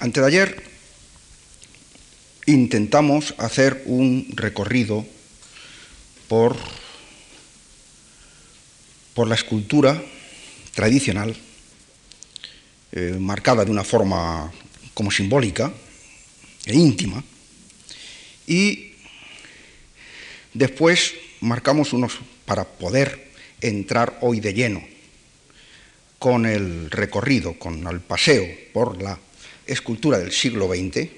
Antes de ayer intentamos hacer un recorrido por, por la escultura tradicional, eh, marcada de una forma como simbólica e íntima, y después marcamos unos para poder entrar hoy de lleno con el recorrido, con el paseo por la escultura del siglo XX,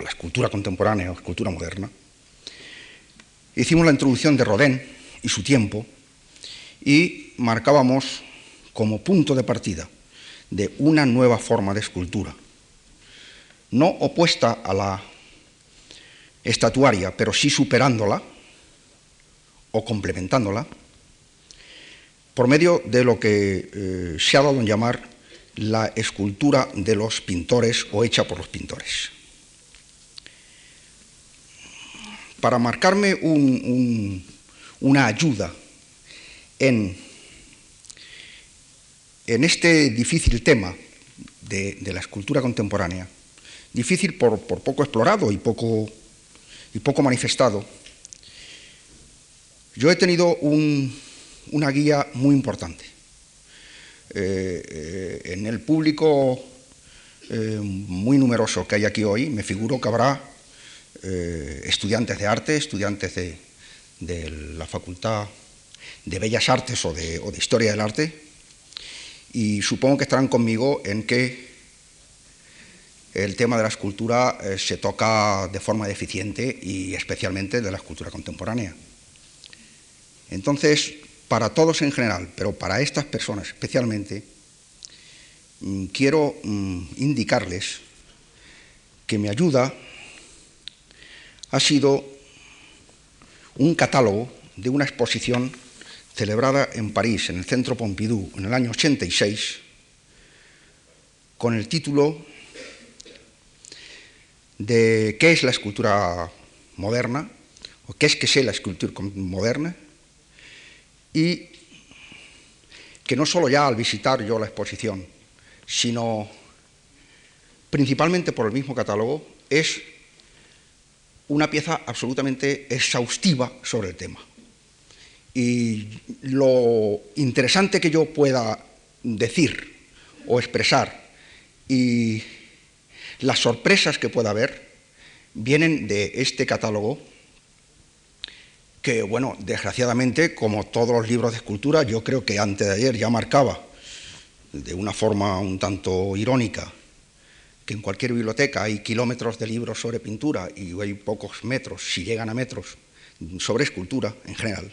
la escultura contemporánea o escultura moderna, hicimos la introducción de Rodin y su tiempo y marcábamos como punto de partida de una nueva forma de escultura, no opuesta a la estatuaria, pero sí superándola o complementándola, por medio de lo que eh, se ha dado en llamar la escultura de los pintores o hecha por los pintores. Para marcarme una ayuda en, en, este difícil tema de, la escultura contemporánea, difícil por, poco explorado y poco, y poco manifestado, yo he tenido una guía muy importante. Eh, eh, en el público eh, muy numeroso que hay aquí hoy, me figuro que habrá estudiantes de arte, estudiantes de, la Facultad de Bellas Artes o de, Historia del Arte, y supongo que estarán conmigo en que el tema de la escultura se toca de forma deficiente y especialmente de la escultura contemporánea. Entonces, para todos en general, pero para estas personas especialmente, mm, quiero mm, indicarles que mi ayuda ha sido un catálogo de una exposición celebrada en París, en el Centro Pompidou, en el año 86, con el título de ¿Qué es la escultura moderna? o ¿Qué es que sea la escultura moderna? Y que no solo ya al visitar yo la exposición, sino principalmente por el mismo catálogo, es una pieza absolutamente exhaustiva sobre el tema. Y lo interesante que yo pueda decir o expresar y las sorpresas que pueda haber vienen de este catálogo que, bueno, desgraciadamente, como todos los libros de escultura, yo creo que antes de ayer ya marcaba, de una forma un tanto irónica, que en cualquier biblioteca hay kilómetros de libros sobre pintura y hay pocos metros, si llegan a metros, sobre escultura en general.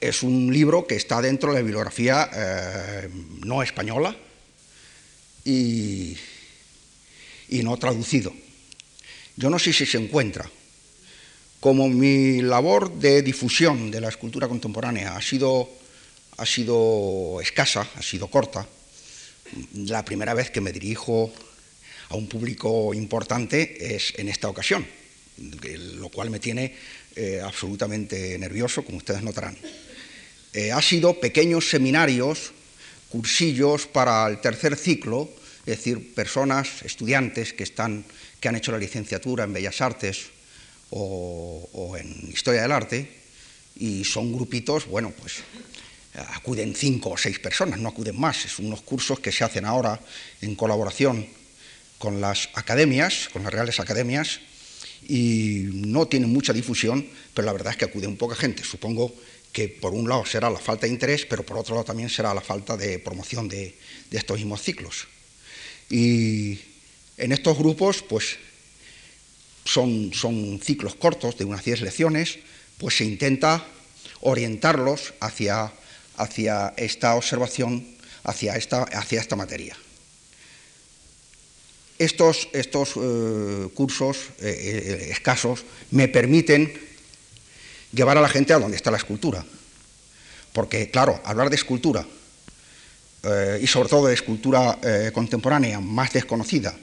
es un libro que está dentro de la bibliografía eh, no española y no traducido yo no sé si se encuentra. Como mi labor de difusión de la escultura contemporánea ha sido, ha sido escasa, ha sido corta, la primera vez que me dirijo a un público importante es en esta ocasión, lo cual me tiene eh, absolutamente nervioso, como ustedes notarán. Eh, ha sido pequeños seminarios, cursillos para el tercer ciclo, es decir, personas, estudiantes que están que han hecho la licenciatura en Bellas Artes o, en Historia del Arte, y son grupitos, bueno, pues acuden cinco o seis personas, no acuden más. Son unos cursos que se hacen ahora en colaboración con las academias, con las reales academias, y no tienen mucha difusión, pero la verdad es que acude un poca gente. Supongo que por un lado será la falta de interés, pero por otro lado también será la falta de promoción de, de estos mismos ciclos. Y en estos grupos, pues son, son ciclos cortos de unas 10 lecciones, pues se intenta orientarlos hacia, hacia esta observación, hacia esta, hacia esta materia. Estos, estos eh, cursos eh, eh, escasos me permiten llevar a la gente a donde está la escultura. Porque, claro, hablar de escultura, y sobre todo de escultura contemporánea más desconocida,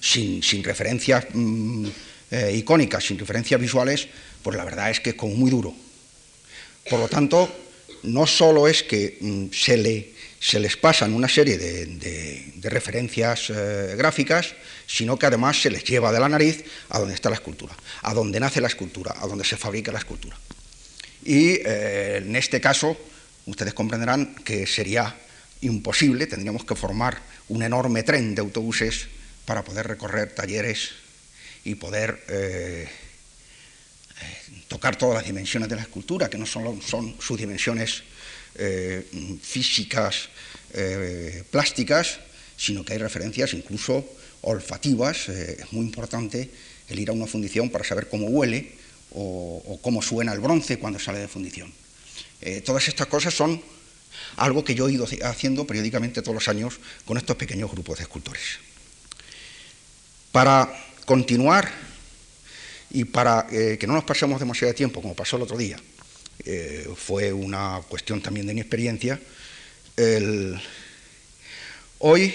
sin, referencias mm, eh, icónicas, sin referencias visuales, pues la verdad es que es como muy duro. Por lo tanto, no solo es que mm, se, le, se, les pasan una serie de, referencias eh, gráficas, sino que además se les lleva de la nariz a donde está la escultura, a donde nace la escultura, a donde se fabrica la escultura. Y eh, en este caso, ustedes comprenderán que sería imposible, tendríamos que formar un enorme tren de autobuses para poder recorrer talleres y poder eh, tocar todas las dimensiones de la escultura, que no solo son sus dimensiones eh, físicas, eh, plásticas, sino que hay referencias incluso olfativas. Eh, es muy importante el ir a una fundición para saber cómo huele o, cómo suena el bronce cuando sale de fundición. todas estas cosas son algo que yo he ido haciendo periódicamente todos los años con estos pequeños grupos de escultores. Para continuar y para eh, que no nos pasemos demasiado tiempo, como pasó el otro día, eh, fue una cuestión también de mi experiencia, hoy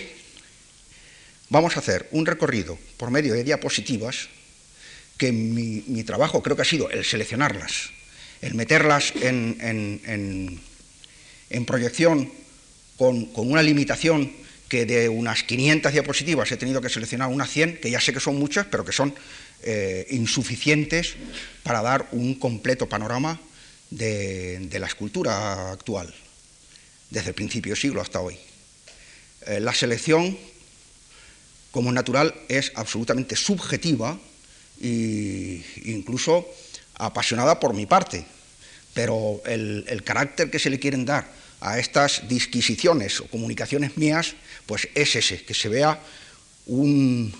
vamos a hacer un recorrido por medio de diapositivas que mi, trabajo creo que ha sido el seleccionarlas, el meterlas en, proyección con, con, una limitación que de unas 500 diapositivas he tenido que seleccionar unas 100, que ya sé que son muchas, pero que son eh, insuficientes para dar un completo panorama de, la escultura actual, desde el principio del siglo hasta hoy. Eh, la selección, como natural, es absolutamente subjetiva e incluso apasionada por mi parte, pero el, el carácter que se le quieren dar a estas disquisiciones o comunicaciones mías, pues es ese, que se vea un,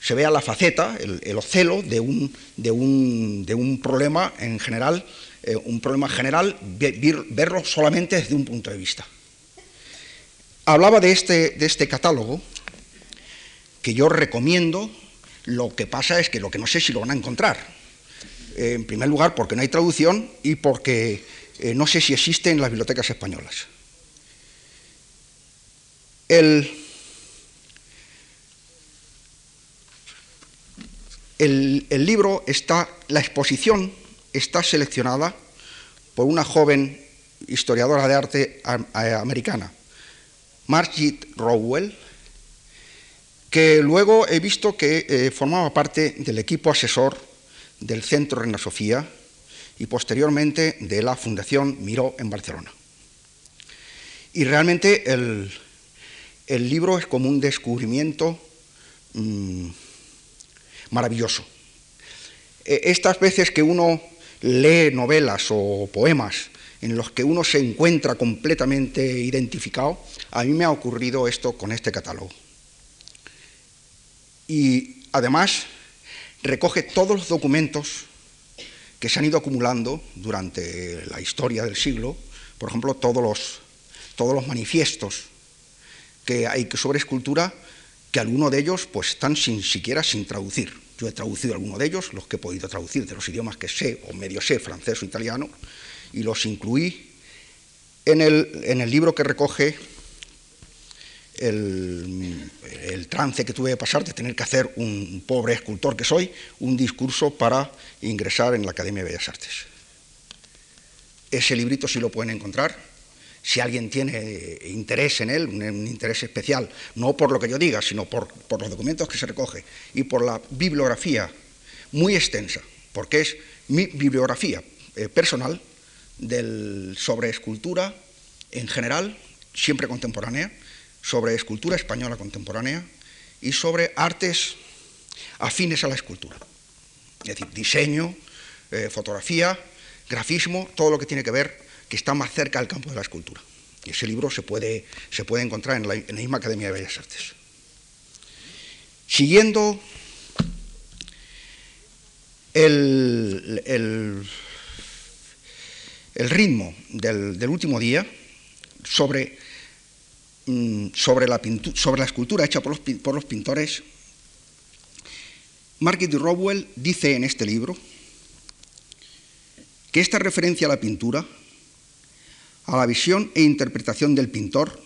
se vea la faceta, el, ocelo de un, de, un, problema en general, eh, un problema general, verlo solamente desde un punto de vista. Hablaba de este, de este catálogo que yo recomiendo, lo que pasa es que lo que no sé si lo van a encontrar. Eh, en primer lugar, porque no hay traducción y porque eh, no sé si existe en las bibliotecas españolas. El, El, libro está, la exposición está seleccionada por una joven historiadora de arte americana, Margit Rowell, que luego he visto que eh, formaba parte del equipo asesor del Centro Reina Sofía y posteriormente de la Fundación Miró en Barcelona. Y realmente el, libro es como un descubrimiento mm, maravilloso. E, estas veces que uno lee novelas o poemas en los que uno se encuentra completamente identificado, a mí me ha ocurrido esto con este catálogo. Y además recoge todos los documentos que se han ido acumulando durante la historia del siglo, por ejemplo, todos los, todos los manifiestos que hay sobre escultura que algunos de ellos pues, están sin siquiera sin traducir. Yo he traducido algunos de ellos, los que he podido traducir de los idiomas que sé o medio sé, francés o italiano, y los incluí en el, en el libro que recoge el, trance que tuve que pasar de tener que hacer un pobre escultor que soy, un discurso para ingresar en la Academia de Bellas Artes. Ese librito sí lo pueden encontrar si alguien tiene interés en él, un, interés especial, no por lo que yo diga, sino por, los documentos que se recoge y por la bibliografía muy extensa, porque es mi bibliografía eh, personal sobre escultura en general, siempre contemporánea, sobre escultura española contemporánea y sobre artes afines a la escultura. Es decir, diseño, eh, fotografía, grafismo, todo lo que tiene que ver que está más cerca del campo de la escultura. Y ese libro se puede, se puede encontrar en la, misma Academia de Bellas Artes. Siguiendo el, el, ritmo del, último día sobre, sobre, la sobre la escultura hecha por los, por los pintores, Margaret Rowell dice en este libro que esta referencia a la pintura a la visión e interpretación del pintor.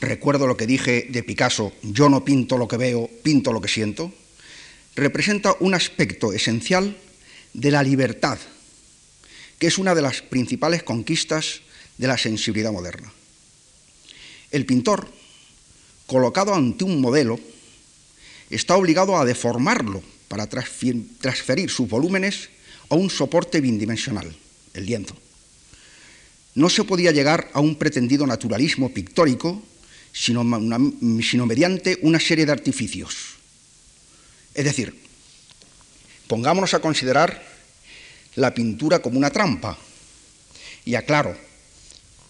Recuerdo lo que dije de Picasso, yo no pinto lo que veo, pinto lo que siento. Representa un aspecto esencial de la libertad que es una de las principales conquistas de la sensibilidad moderna. El pintor, colocado ante un modelo, está obligado a deformarlo para transferir sus volúmenes a un soporte bidimensional, el lienzo. No se podía llegar a un pretendido naturalismo pictórico sino, mediante una serie de artificios. Es decir, pongámonos a considerar la pintura como una trampa. Y aclaro,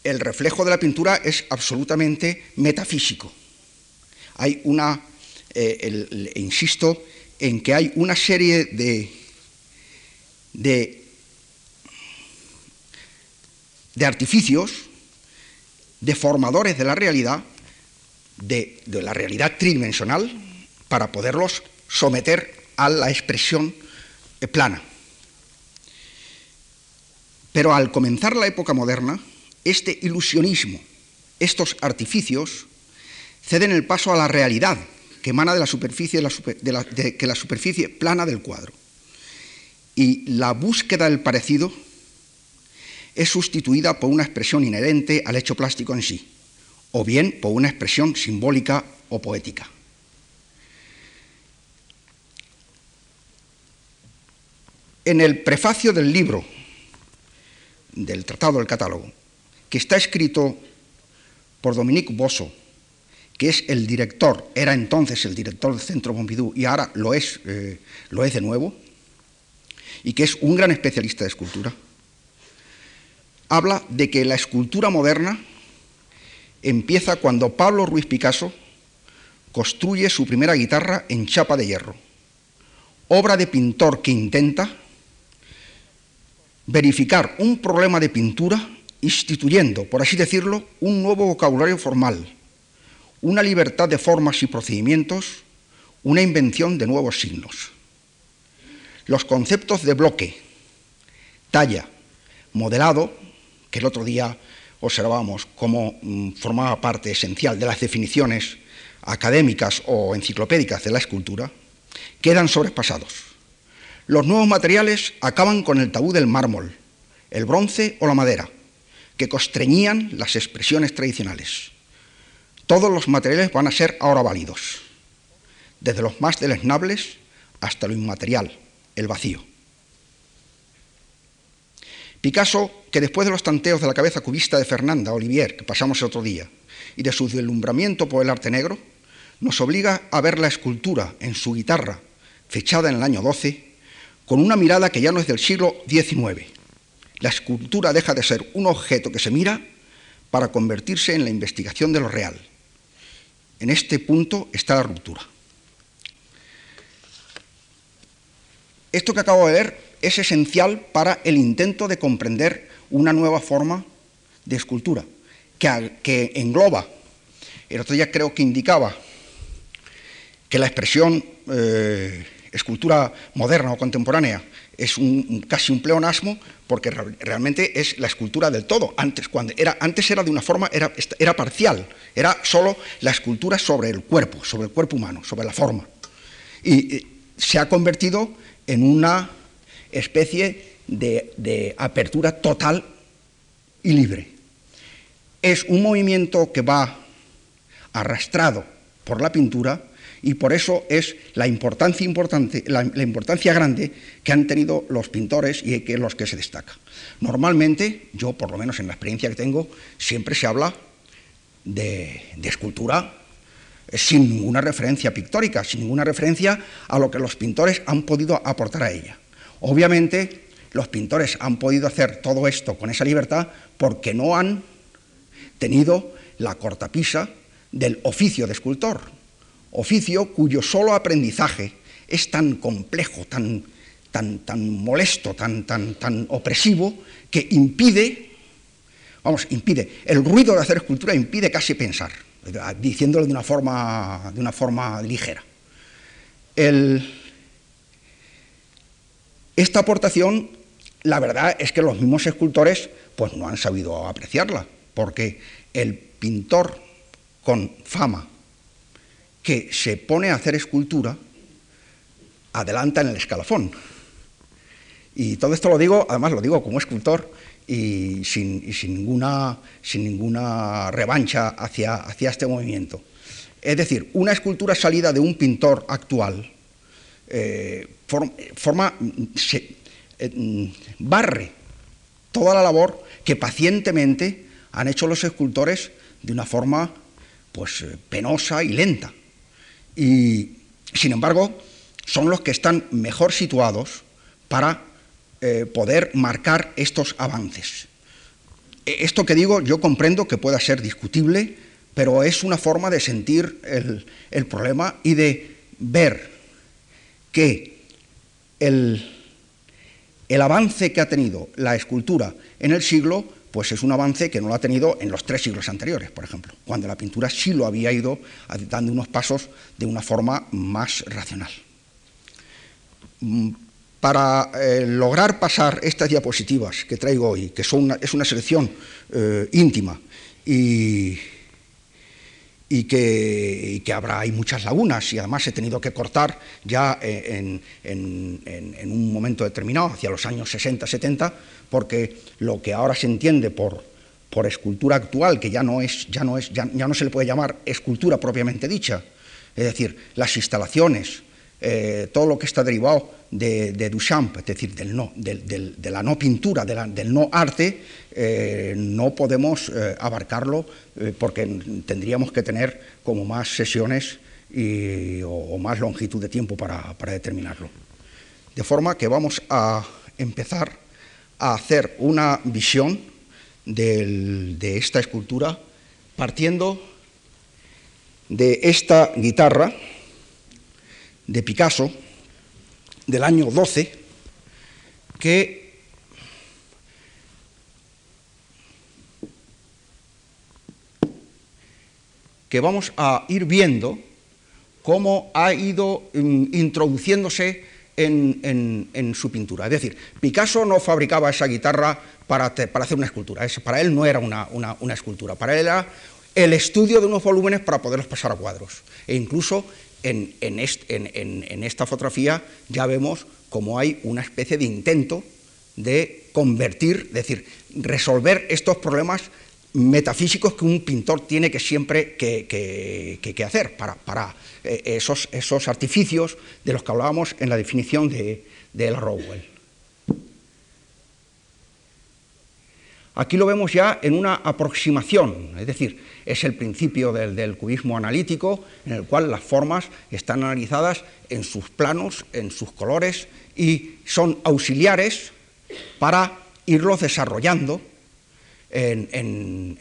el reflejo de la pintura es absolutamente metafísico. Hay una, eh, insisto, en que hay una serie de, de, de artificios deformadores de la realidad, de, de la realidad tridimensional, para poderlos someter a la expresión eh, plana. Pero al comenzar la época moderna, este ilusionismo, estos artificios, ceden el paso a la realidad que emana de la superficie, de la, superficie plana del cuadro. Y la búsqueda del parecido es sustituida por una expresión inherente al hecho plástico en sí, o bien por una expresión simbólica o poética. En el prefacio del libro del Tratado del Catálogo, que está escrito por Dominique Bosso, que es el director, era entonces el director del Centro Pompidou y ahora lo es, eh, lo es de nuevo, y que es un gran especialista de escultura, habla de que la escultura moderna empieza cuando Pablo Ruiz Picasso construye su primera guitarra en chapa de hierro, obra de pintor que intenta verificar un problema de pintura instituyendo, por así decirlo, un nuevo vocabulario formal, una libertad de formas y procedimientos, una invención de nuevos signos. Los conceptos de bloque, talla, modelado, que el otro día observábamos cómo mm, formaba parte esencial de las definiciones académicas o enciclopédicas de la escultura, quedan sobrepasados los nuevos materiales acaban con el tabú del mármol, el bronce o la madera, que constreñían las expresiones tradicionales. Todos los materiales van a ser ahora válidos, desde los más deleznables hasta lo inmaterial, el vacío. Picasso, que después de los tanteos de la cabeza cubista de Fernanda Olivier, que pasamos el otro día, y de su deslumbramiento por el arte negro, nos obliga a ver la escultura en su guitarra, fechada en el año 12, con una mirada que ya no es del siglo XIX. La escultura deja de ser un objeto que se mira para convertirse en la investigación de lo real. En este punto está la ruptura. Esto que acabo de ver es esencial para el intento de comprender una nueva forma de escultura, que, engloba, el otro día creo que indicaba que la expresión eh, escultura moderna o contemporánea es un, casi un pleonasmo porque realmente es la escultura del todo. Antes, cuando era, antes era de una forma, era, era parcial, era solo la escultura sobre el cuerpo, sobre el cuerpo humano, sobre la forma. Y, se ha convertido en una especie de, de apertura total y libre. Es un movimiento que va arrastrado por la pintura y por eso es la importancia, importante, la, importancia grande que han tenido los pintores y que los que se destacan. Normalmente, yo por lo menos en la experiencia que tengo, siempre se habla de, escultura sin ninguna referencia pictórica, sin ninguna referencia a lo que los pintores han podido aportar a ella. Obviamente, los pintores han podido hacer todo esto con esa libertad porque no han tenido la cortapisa del oficio de escultor oficio cuyo solo aprendizaje es tan complejo, tan, tan, tan molesto, tan, tan, tan opresivo, que impide, vamos, impide, el ruido de hacer escultura impide casi pensar, diciéndolo de una forma, de una forma ligera. esta aportación, la verdad es que los mismos escultores pues no han sabido apreciarla, porque el pintor con fama que se pone a hacer escultura, adelanta en el escalafón. Y todo esto lo digo, además lo digo como escultor y sin, ninguna, sin ninguna, revancha hacia, hacia, este movimiento. Es decir, una escultura salida de un pintor actual eh, forma, eh, barre toda la labor que pacientemente han hecho los escultores de una forma pues, eh, penosa y lenta. Y, sin embargo, son los que están mejor situados para eh, poder marcar estos avances. E, esto que digo yo comprendo que pueda ser discutible, pero es una forma de sentir el, el problema y de ver que el, el avance que ha tenido la escultura en el siglo pues es un avance que no lo ha tenido en los tres siglos anteriores, por ejemplo, cuando la pintura sí lo había ido dando unos pasos de una forma más racional. Mm, para eh, lograr pasar estas diapositivas que traigo hoy, que son es una selección eh, íntima y, y que, habrá hay muchas lagunas y además he tenido que cortar ya en, un momento determinado, hacia los años 60, 70, porque lo que ahora se entiende por, por escultura actual, que ya no, es, ya, no es, ya no se le puede llamar escultura propiamente dicha, es decir, las instalaciones, eh, todo lo que está derivado de, Duchamp, es decir, del no, de la no pintura, del no arte, eh, no podemos eh, abarcarlo porque tendríamos que tener como más sesiones o, más longitud de tiempo para, determinarlo. De forma que vamos a empezar a hacer una visión de esta escultura partiendo de esta guitarra de Picasso del año 12 que que vamos a ir viendo cómo ha ido mm, introduciéndose en, su pintura. Es decir, Picasso no fabricaba esa guitarra para, hacer una escultura, para él no era una, una, escultura, para él era el estudio de unos volúmenes para poderlos pasar a cuadros. E incluso en, esta fotografía ya vemos como hay una especie de intento de convertir, es decir, resolver estos problemas metafísicos que un pintor tiene que siempre que, hacer para, eh, esos, esos, artificios de los que hablábamos en la definición de, de Rowell. Aquí lo vemos ya en una aproximación, es decir, es el principio del, cubismo analítico, en el cual las formas están analizadas en sus planos, en sus colores, y son auxiliares para irlos desarrollando en,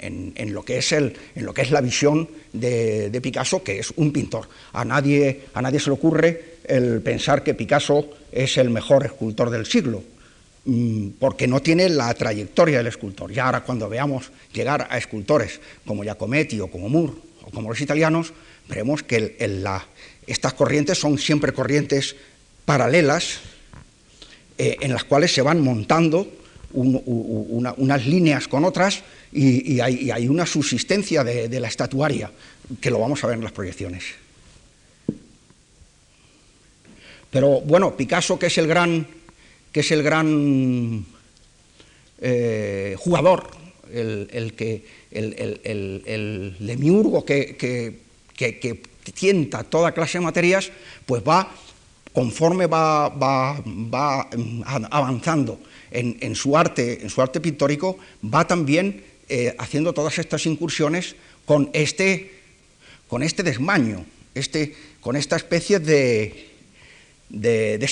lo, que es en lo que es la visión de, Picasso, que es un pintor. A nadie, a nadie se le ocurre el pensar que Picasso es el mejor escultor del siglo porque no tiene la trayectoria del escultor. Ya ahora cuando veamos llegar a escultores como Giacometti o como Moore o como los italianos, veremos que estas corrientes son siempre corrientes paralelas eh, en las cuales se van montando unas líneas con otras y, hay, una subsistencia de la estatuaria, que lo vamos a ver en las proyecciones. Pero bueno, Picasso, que es el gran que es el gran eh, jugador, el, que, el, demiurgo que, tienta toda clase de materias, pues va, conforme va, va, va avanzando en, su arte, en su arte pictórico, va también eh, haciendo todas estas incursiones con este, con este desmaño, este, con esta especie de, de, de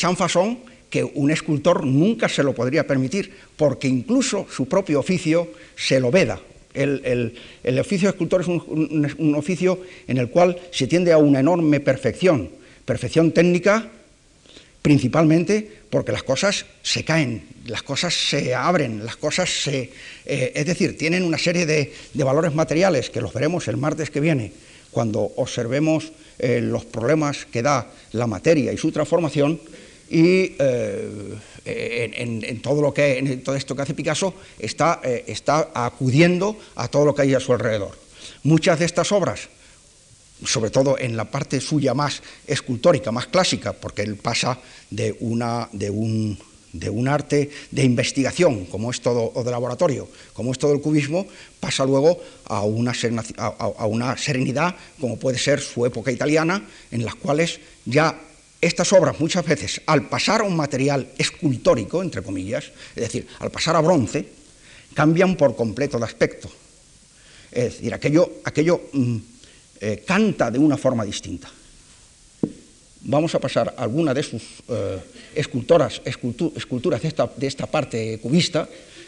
que un escultor nunca se lo podría permitir, porque incluso su propio oficio se lo veda. El, oficio de escultor es un, oficio en el cual se tiende a una enorme perfección, perfección técnica principalmente porque las cosas se caen, las cosas se abren, las cosas se... Eh, es decir, tienen una serie de, valores materiales que los veremos el martes que viene, cuando observemos eh, los problemas que da la materia y su transformación, y eh, en, todo lo que, en todo esto que hace Picasso está, eh, está acudiendo a todo lo que hay a su alrededor. Muchas de estas obras, sobre todo en la parte suya más escultórica, más clásica, porque él pasa de, una, de, un, de un arte de investigación, como es todo, o de laboratorio, como es todo el cubismo, pasa luego a una, a una serenidad, como puede ser su época italiana, en las cuales ya estas obras muchas veces, al pasar a un material escultórico, entre comillas, es decir, al pasar a bronce, cambian por completo de aspecto. Es decir, aquello, aquello mm, eh, canta de una forma distinta. Vamos a pasar a alguna de sus eh, esculturas de esta, de esta, parte cubista,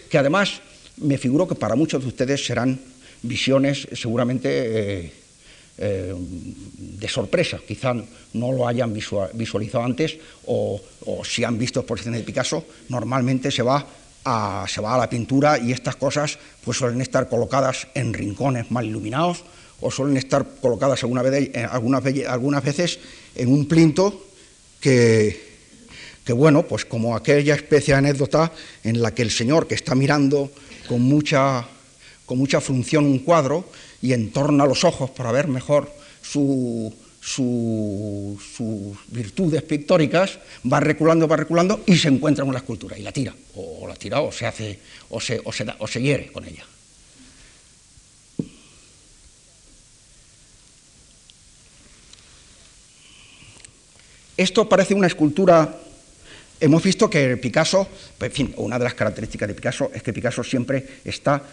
que además me figuro que para muchos de ustedes serán visiones seguramente eh, de sorpresa. Quizá no lo hayan visualizado antes o, si han visto exposiciones de Picasso, normalmente se va a, se va a la pintura y estas cosas pues suelen estar colocadas en rincones mal iluminados o suelen estar colocadas eh, algunas, algunas veces en un plinto que, que, bueno, pues como aquella especie de anécdota en la que el señor que está mirando con mucha, con mucha función un cuadro y entorna los ojos para ver mejor su, sus virtudes pictóricas, va reculando, va reculando y se encuentra con la escultura y la tira, o, la tira o se hace, o se, o se, o se hiere con ella. Esto parece una escultura. Hemos visto que Picasso, en fin, una de las características de Picasso es que Picasso siempre está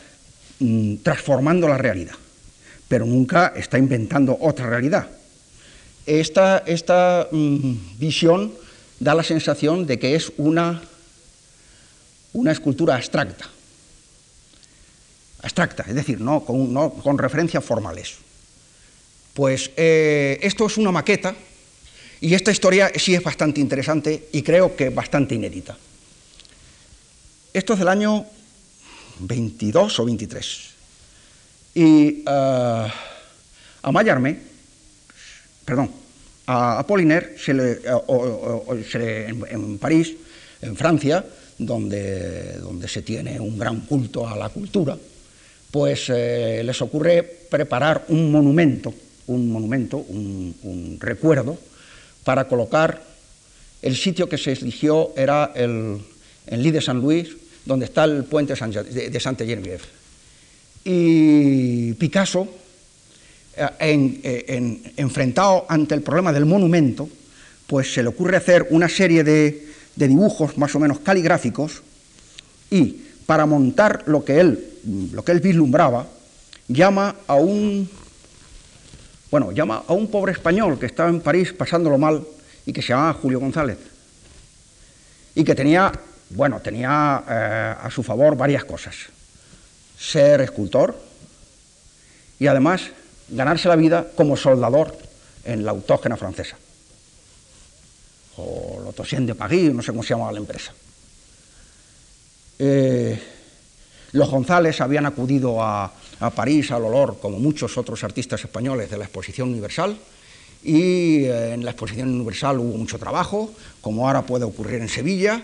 mm, transformando la realidad, pero nunca está inventando otra realidad. Esta, esta mm, visión da la sensación de que es una, una escultura abstracta, abstracta, es decir, no con, referencias formales. Pues eh, esto es una maqueta y esta historia sí es bastante interesante y creo que bastante inédita. Esto es del año 22 o 23. Y uh, a Mallarmé, perdón, a Apollinaire en, París, en Francia, donde, donde, se tiene un gran culto a la cultura, pues eh, les ocurre preparar un monumento, un monumento, un, recuerdo para colocar el sitio que se eligió era el, en Lille de San Luis, donde está el puente de Santa Genevieve. Y Picasso, eh, enfrentado ante el problema del monumento, pues se le ocurre hacer una serie de, de dibujos más o menos caligráficos y para montar lo que él, lo que él vislumbraba, llama a un bueno, llama a un pobre español que estaba en París pasándolo mal y que se llamaba Julio González. Y que tenía, bueno, tenía eh, a su favor varias cosas. Ser escultor y además ganarse la vida como soldador en la autógena francesa. O l'Autosien de París, no sé cómo se llamaba la empresa. Eh, los González habían acudido a, a París al olor, como muchos otros artistas españoles de la Exposición Universal, y eh, en la Exposición Universal hubo mucho trabajo, como ahora puede ocurrir en Sevilla.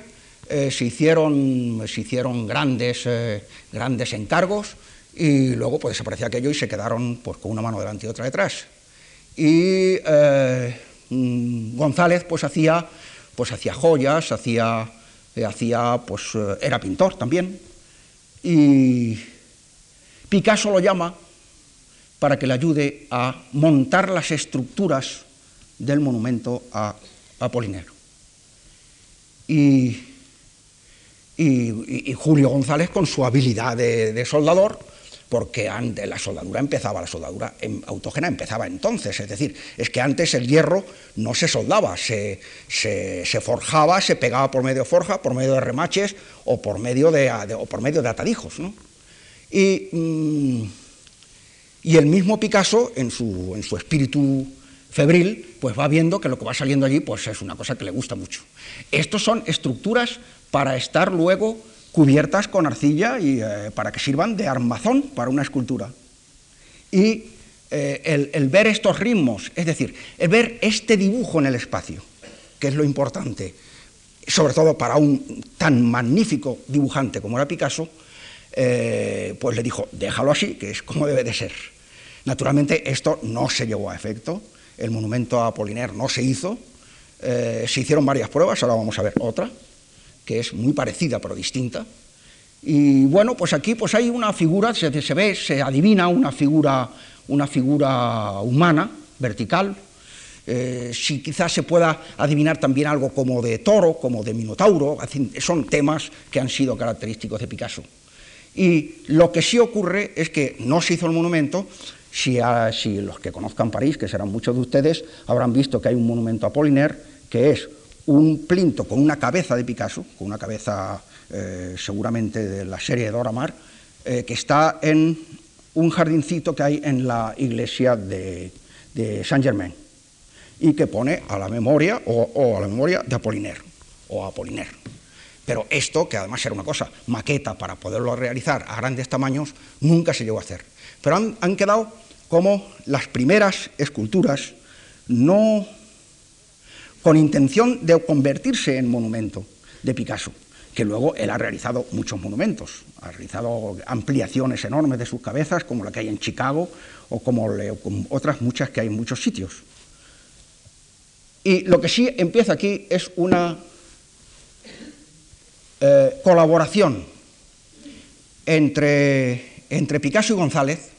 Eh, se, hicieron, se hicieron grandes, eh, grandes encargos y luego pues, desapareció aquello y se quedaron pues, con una mano delante y otra detrás. Y mm, González pues, hacía, pues, hacía joyas, hacía, hacía, pues, era pintor también. Y Picasso lo llama para que le ayude a montar las estructuras del monumento a Apolinero. Y, y, Julio González con su habilidad de, soldador, porque antes la soldadura empezaba, la soldadura autógena empezaba entonces, es decir, es que antes el hierro no se soldaba, se, forjaba, se pegaba por medio de forja, por medio de remaches o por medio de, o por medio de atadijos. ¿no? Mm, y, el mismo Picasso, en su, en su espíritu febril, pues va viendo que lo que va saliendo allí pues es una cosa que le gusta mucho. Estos son estructuras para estar luego cubiertas con arcilla y eh, para que sirvan de armazón para una escultura. Y eh, el, ver estos ritmos, es decir, el ver este dibujo en el espacio, que es lo importante, sobre todo para un tan magnífico dibujante como era Picasso, eh, pues le dijo, déjalo así, que es como debe de ser. Naturalmente esto no se llevó a efecto, el monumento a Apollinaire no se hizo, se hicieron varias pruebas, ahora vamos a ver otra, que es muy parecida pero distinta. Y bueno, pues aquí pues hay una figura, se, se ve, se adivina una figura, una figura humana, vertical, eh, si quizás se pueda adivinar también algo como de toro, como de minotauro, son temas que han sido característicos de Picasso. Y lo que sí ocurre es que no se hizo el monumento, si, los que conozcan París, que serán muchos de ustedes, habrán visto que hay un monumento a Poliner, que es un plinto con una cabeza de Picasso, con una cabeza eh, seguramente de la serie de Dora Maar, eh, que está en un jardincito que hay en la iglesia de Saint-Germain y que pone a la memoria o, a la memoria de Apoliner o Apoliner. Pero esto, que además era una cosa maqueta para poderlo realizar a grandes tamaños, nunca se llegó a hacer. Pero han quedado como las primeras esculturas, no con intención de convertirse en monumento de Picasso, que luego él ha realizado muchos monumentos, ha realizado ampliaciones enormes de sus cabezas, como la que hay en Chicago o como, como otras muchas que hay en muchos sitios. Y lo que sí empieza aquí es una eh, colaboración entre, entre, Picasso y González,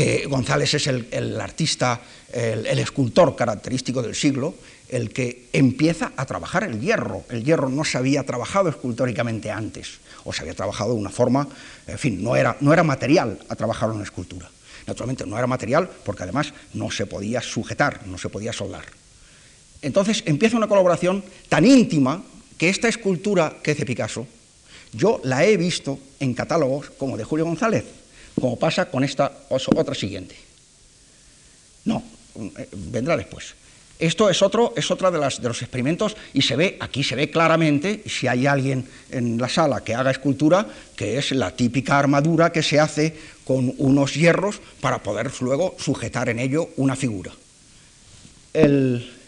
que González es el, artista, el, escultor característico del siglo, el que empieza a trabajar el hierro. El hierro no se había trabajado escultóricamente antes, o se había trabajado de una forma, en fin, no era, no era material a trabajar una escultura. Naturalmente no era material porque además no se podía sujetar, no se podía soldar. Entonces empieza una colaboración tan íntima que esta escultura que hace Picasso, yo la he visto en catálogos como de Julio González, como pasa con esta otra siguiente. No, eh, vendrá después. Esto es otro, es otra de, las, de los experimentos y se ve, aquí se ve claramente, si hay alguien en la sala que haga escultura, que es la típica armadura que se hace con unos hierros para poder luego sujetar en ello una figura. El,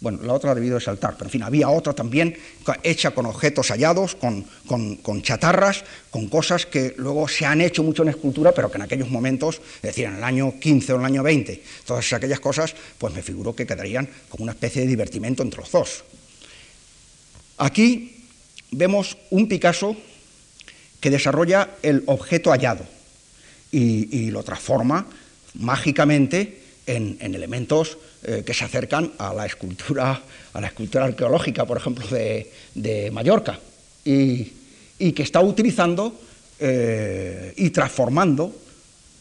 Bueno, la otra ha debido de saltar, pero en fin, había otra también hecha con objetos hallados, con, chatarras, con cosas que luego se han hecho mucho en escultura, pero que en aquellos momentos, es decir, en el año 15 o en el año 20, todas aquellas cosas, pues me figuro que quedarían como una especie de divertimento entre los dos. Aquí vemos un Picasso que desarrolla el objeto hallado y, lo transforma mágicamente en elementos eh, que se acercan a la escultura, a la escultura arqueológica, por ejemplo, de, Mallorca, y, que está utilizando eh, y transformando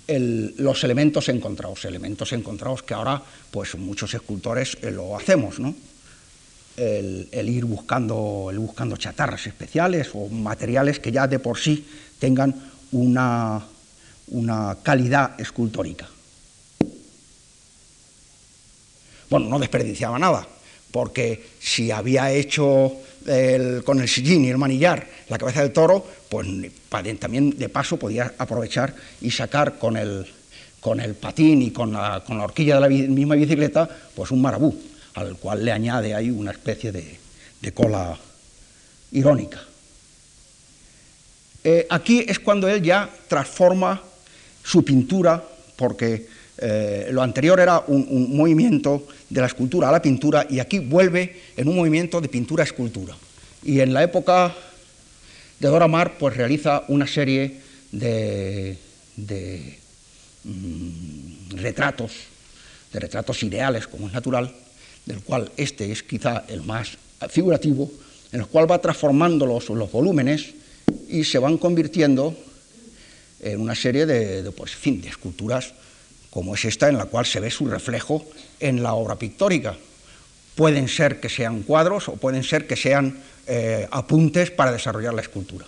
los elementos encontrados, elementos encontrados que ahora pues muchos escultores eh, lo hacemos, ¿no? El, ir buscando, buscando chatarras especiales o materiales que ya de por sí tengan una calidad escultórica. Bueno, no desperdiciaba nada, porque si había hecho con el sillín y el manillar la cabeza del toro, pues también de paso podía aprovechar y sacar con el, con el patín y con la, con la horquilla de la misma bicicleta, pues un marabú, al cual le añade ahí una especie de, cola irónica. Eh, aquí es cuando él ya transforma su pintura, porque eh, lo anterior era un, movimiento de la escultura a la pintura y aquí vuelve en un movimiento de pintura a escultura. Y en la época de Dora Maar pues realiza una serie de, mm, retratos, de retratos ideales como es natural, del cual este es quizá el más figurativo, en el cual va transformando los, volúmenes y se van convirtiendo en una serie de, pues, fin, de esculturas como es esta en la cual se ve su reflejo en la obra pictórica. Pueden ser que sean cuadros o pueden ser que sean eh, apuntes para desarrollar la escultura.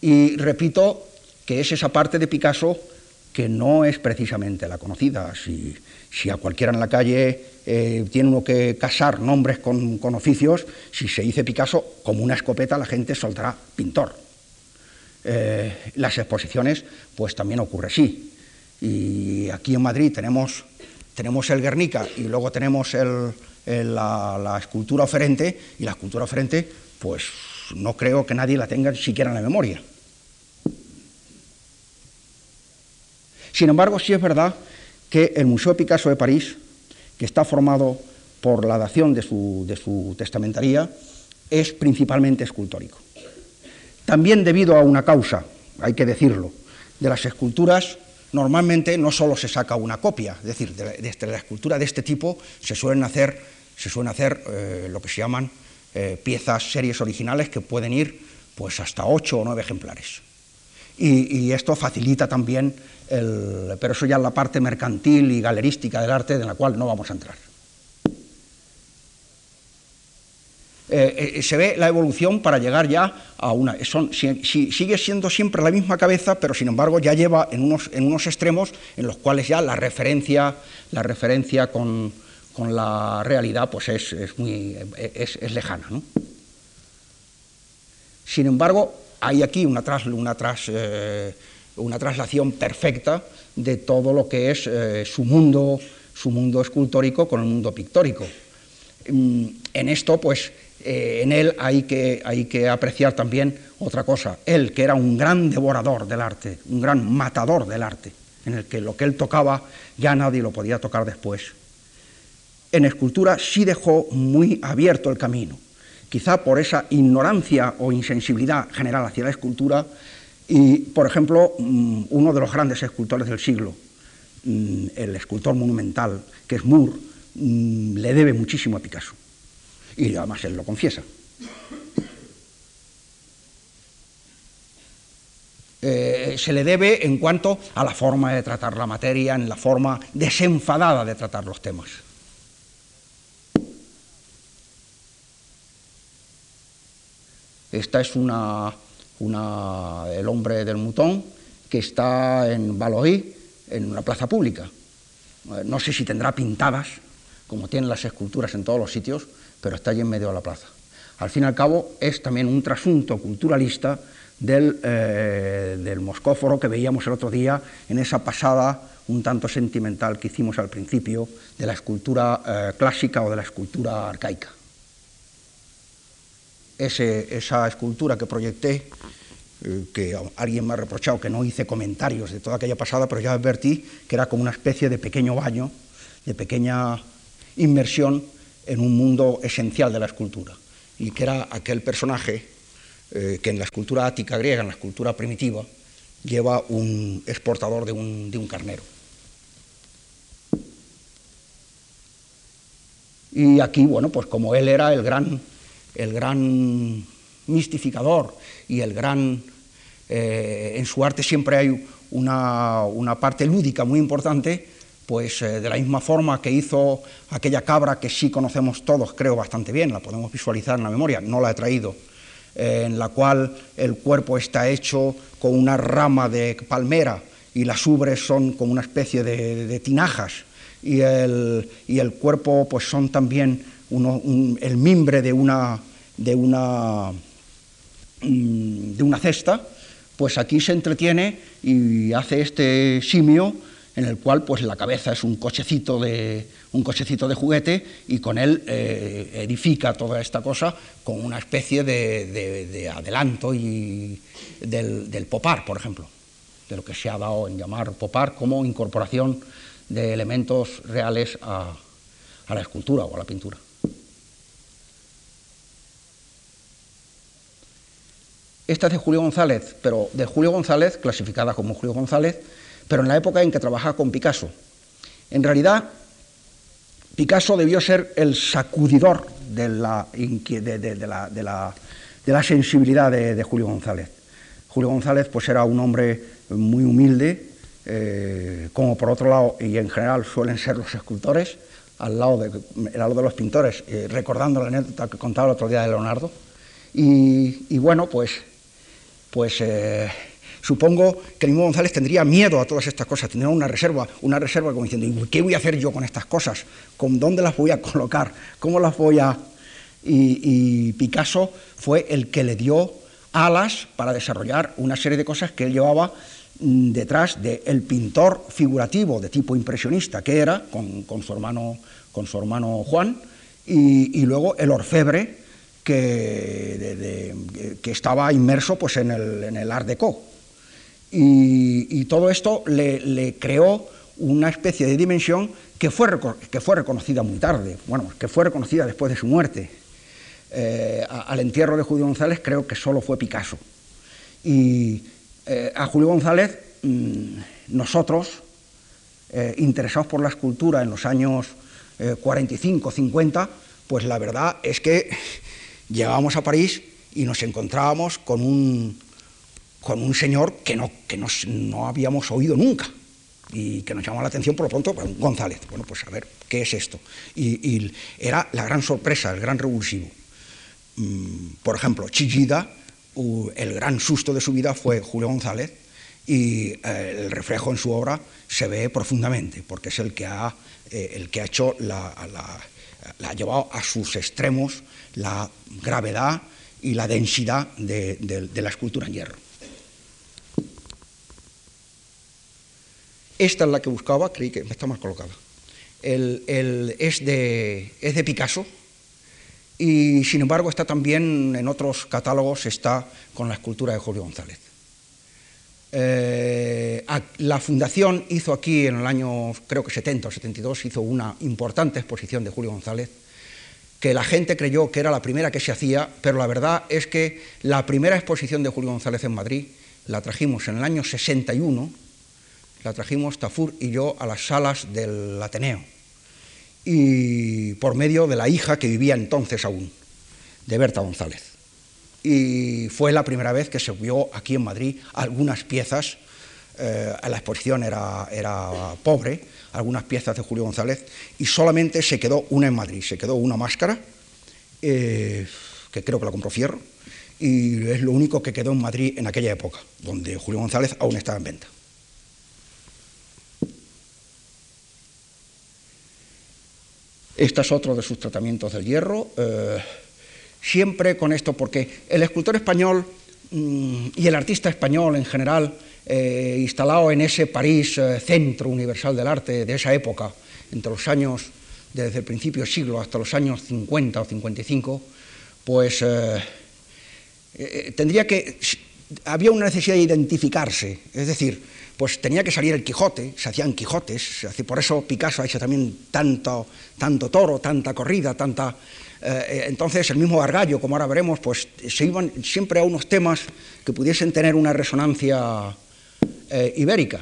Y repito que es esa parte de Picasso que no es precisamente la conocida. Si, a cualquiera en la calle eh, tiene uno que casar nombres con, oficios, si se dice Picasso, como una escopeta la gente soltará pintor. Eh, las exposiciones, pues también ocurre así. Y aquí en Madrid tenemos, tenemos el Guernica y luego tenemos la, escultura oferente, y la escultura oferente, pues no creo que nadie la tenga siquiera en la memoria. Sin embargo, sí es verdad que el Museo Picasso de París, que está formado por la dación de su, de su testamentaría, es principalmente escultórico. También debido a una causa, hay que decirlo, de las esculturas normalmente no solo se saca una copia, es decir, de la, escultura de este tipo se suelen hacer, se suelen hacer eh, lo que se llaman eh, piezas, series originales que pueden ir pues hasta ocho o nueve ejemplares. Y, esto facilita también, el, pero eso ya es la parte mercantil y galerística del arte de la cual no vamos a entrar. Eh, eh, se ve la evolución para llegar ya a una... sigue siendo siempre la misma cabeza, pero sin embargo ya lleva en unos, en unos extremos en los cuales ya la referencia, la referencia con, la realidad pues es, muy, es, lejana. Sin embargo, hay aquí una, una, eh, una traslación perfecta de todo lo que es su, mundo, su mundo escultórico con el mundo pictórico. Mm, en esto, pues, eh, en él hay que, hay que apreciar también otra cosa. Él, que era un gran devorador del arte, un gran matador del arte, en el que lo que él tocaba ya nadie lo podía tocar después. En escultura sí dejó muy abierto el camino, quizá por esa ignorancia o insensibilidad general hacia la escultura, y, por ejemplo, mm, uno de los grandes escultores del siglo, mm, el escultor monumental, que es Moore, mm, le debe muchísimo a Picasso. Y además él lo confiesa. Eh, se le debe en cuanto a la forma de tratar la materia, en la forma desenfadada de tratar los temas. Esta es una, el hombre del mutón que está en Valois, en una plaza pública. Eh, no sé si tendrá pintadas, como tienen las esculturas en todos los sitios, pero está allí en medio de la plaza. Al fin y al cabo es también un trasunto culturalista del, eh, del moscóforo que veíamos el otro día en esa pasada un tanto sentimental que hicimos al principio de la escultura eh, clásica o de la escultura arcaica. esa escultura que proyecté, eh, que alguien me ha reprochado que no hice comentarios de toda aquella pasada, pero ya advertí que era como una especie de pequeño baño, de pequeña inmersión en un mundo esencial de la escultura, y que era aquel personaje eh, que en la escultura ática griega, en la escultura primitiva, lleva un exportador de un, de un carnero. Y aquí, bueno, pues como él era el gran, el gran mistificador y el gran... Eh, en su arte siempre hay una, una parte lúdica muy importante, pues eh, de la misma forma que hizo aquella cabra que sí conocemos todos, creo bastante bien, la podemos visualizar en la memoria, no la he traído, eh, en la cual el cuerpo está hecho con una rama de palmera y las ubres son como una especie de, tinajas y el, y el, cuerpo pues son también el mimbre de una, de una, mm, de una cesta, pues aquí se entretiene y hace este simio en el cual pues la cabeza es un cochecito de, un cochecito de juguete y con él eh, edifica toda esta cosa con una especie de, adelanto y del, popar, por ejemplo, de lo que se ha dado en llamar popar como incorporación de elementos reales a, a la escultura o a la pintura. Esta es de Julio González, pero de Julio González, clasificada como Julio González, pero en la época en que trabajaba con Picasso. En realidad, Picasso debió ser el sacudidor de la, sensibilidad de, Julio González. Julio González pues, era un hombre muy humilde, eh, como por otro lado, y en general suelen ser los escultores, al lado de, lado de los pintores, eh, recordando la anécdota que contaba el otro día de Leonardo. Y, bueno, pues, pues eh, Supongo que mismo González tendría miedo a todas estas cosas, tendría una reserva, una reserva como diciendo, ¿qué voy a hacer yo con estas cosas? ¿Con dónde las voy a colocar? ¿Cómo las voy a...? Y, Picasso fue el que le dio alas para desarrollar una serie de cosas que él llevaba mm, detrás del pintor figurativo de tipo impresionista que era, con, su, hermano, con su hermano Juan, y, luego el orfebre que, que estaba inmerso pues, en, el, en el Art Deco, y, todo esto le, creó una especie de dimensión que fue, que fue reconocida muy tarde, bueno, que fue reconocida después de su muerte. Eh, al entierro de Julio González creo que solo fue Picasso. Y eh, a Julio González, mm, nosotros, eh, interesados por la escultura en los años 45, 50, pues la verdad es que llegábamos a París y nos encontrábamos con un, con un señor que, no, que no habíamos oído nunca y que nos llamó la atención por lo pronto, González. Bueno, pues a ver, ¿qué es esto? Y, era la gran sorpresa, el gran revulsivo. Mm, por ejemplo, Chillida, el gran susto de su vida fue Julio González y eh, el reflejo en su obra se ve profundamente, porque es el que ha, eh, el que ha hecho la, ha llevado a sus extremos la gravedad y la densidad de la escultura en hierro. Esta es la que buscaba, creí que está más colocada. El, es, de, Picasso y sin embargo está también en otros catálogos, está con la escultura de Julio González. Eh, la fundación hizo aquí en el año, creo que 70 o 72, hizo una importante exposición de Julio González, que la gente creyó que era la primera que se hacía, pero la verdad es que la primera exposición de Julio González en Madrid la trajimos en el año 61 la trajimos Tafur y yo a las salas del Ateneo, y por medio de la hija que vivía entonces aún, de Berta González. Y fue la primera vez que se vio aquí en Madrid algunas piezas, eh, la exposición era, pobre, algunas piezas de Julio González, y solamente se quedó una en Madrid, se quedó una máscara, eh, que creo que la compró Fierro, y es lo único que quedó en Madrid en aquella época, donde Julio González aún estaba en venta. Este es otro de sus tratamientos del hierro. Eh, siempre con esto, porque el escultor español mm, y el artista español en general, eh, instalado en ese París eh, centro universal del arte de esa época, entre los años, desde el principio del siglo hasta los años 50 o 55, pues tendría que. Había una necesidad de identificarse, es decir, pues tenía que salir el Quijote, se hacían Quijotes, por eso Picasso ha hecho también tanto, tanto toro, tanta corrida, tanta... Eh, eh, entonces el mismo Gargallo, como ahora veremos, pues se iban siempre a unos temas que pudiesen tener una resonancia eh, ibérica.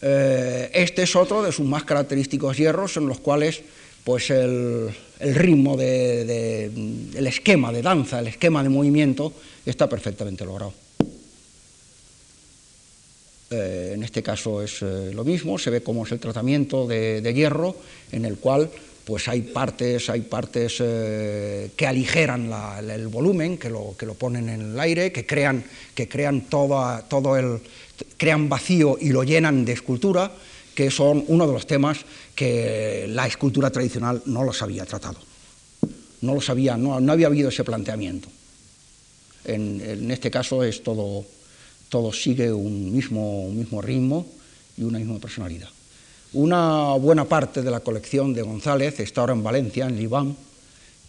este es otro de sus más característicos hierros en los cuales pues el, ritmo, el esquema de danza, el esquema de movimiento está perfectamente logrado. Eh, en este caso es eh, lo mismo, se ve cómo es el tratamiento de, hierro, en el cual pues hay partes, hay partes eh, que aligeran el volumen, que lo, que lo, ponen en el aire, que crean, que crean todo el, crean vacío y lo llenan de escultura, que son uno de los temas que la escultura tradicional no los había tratado. No los había, no, había habido ese planteamiento. en este caso es todo, todo sigue un mismo, mismo ritmo y una misma personalidad. Una buena parte de la colección de González está ahora en Valencia, en Libán,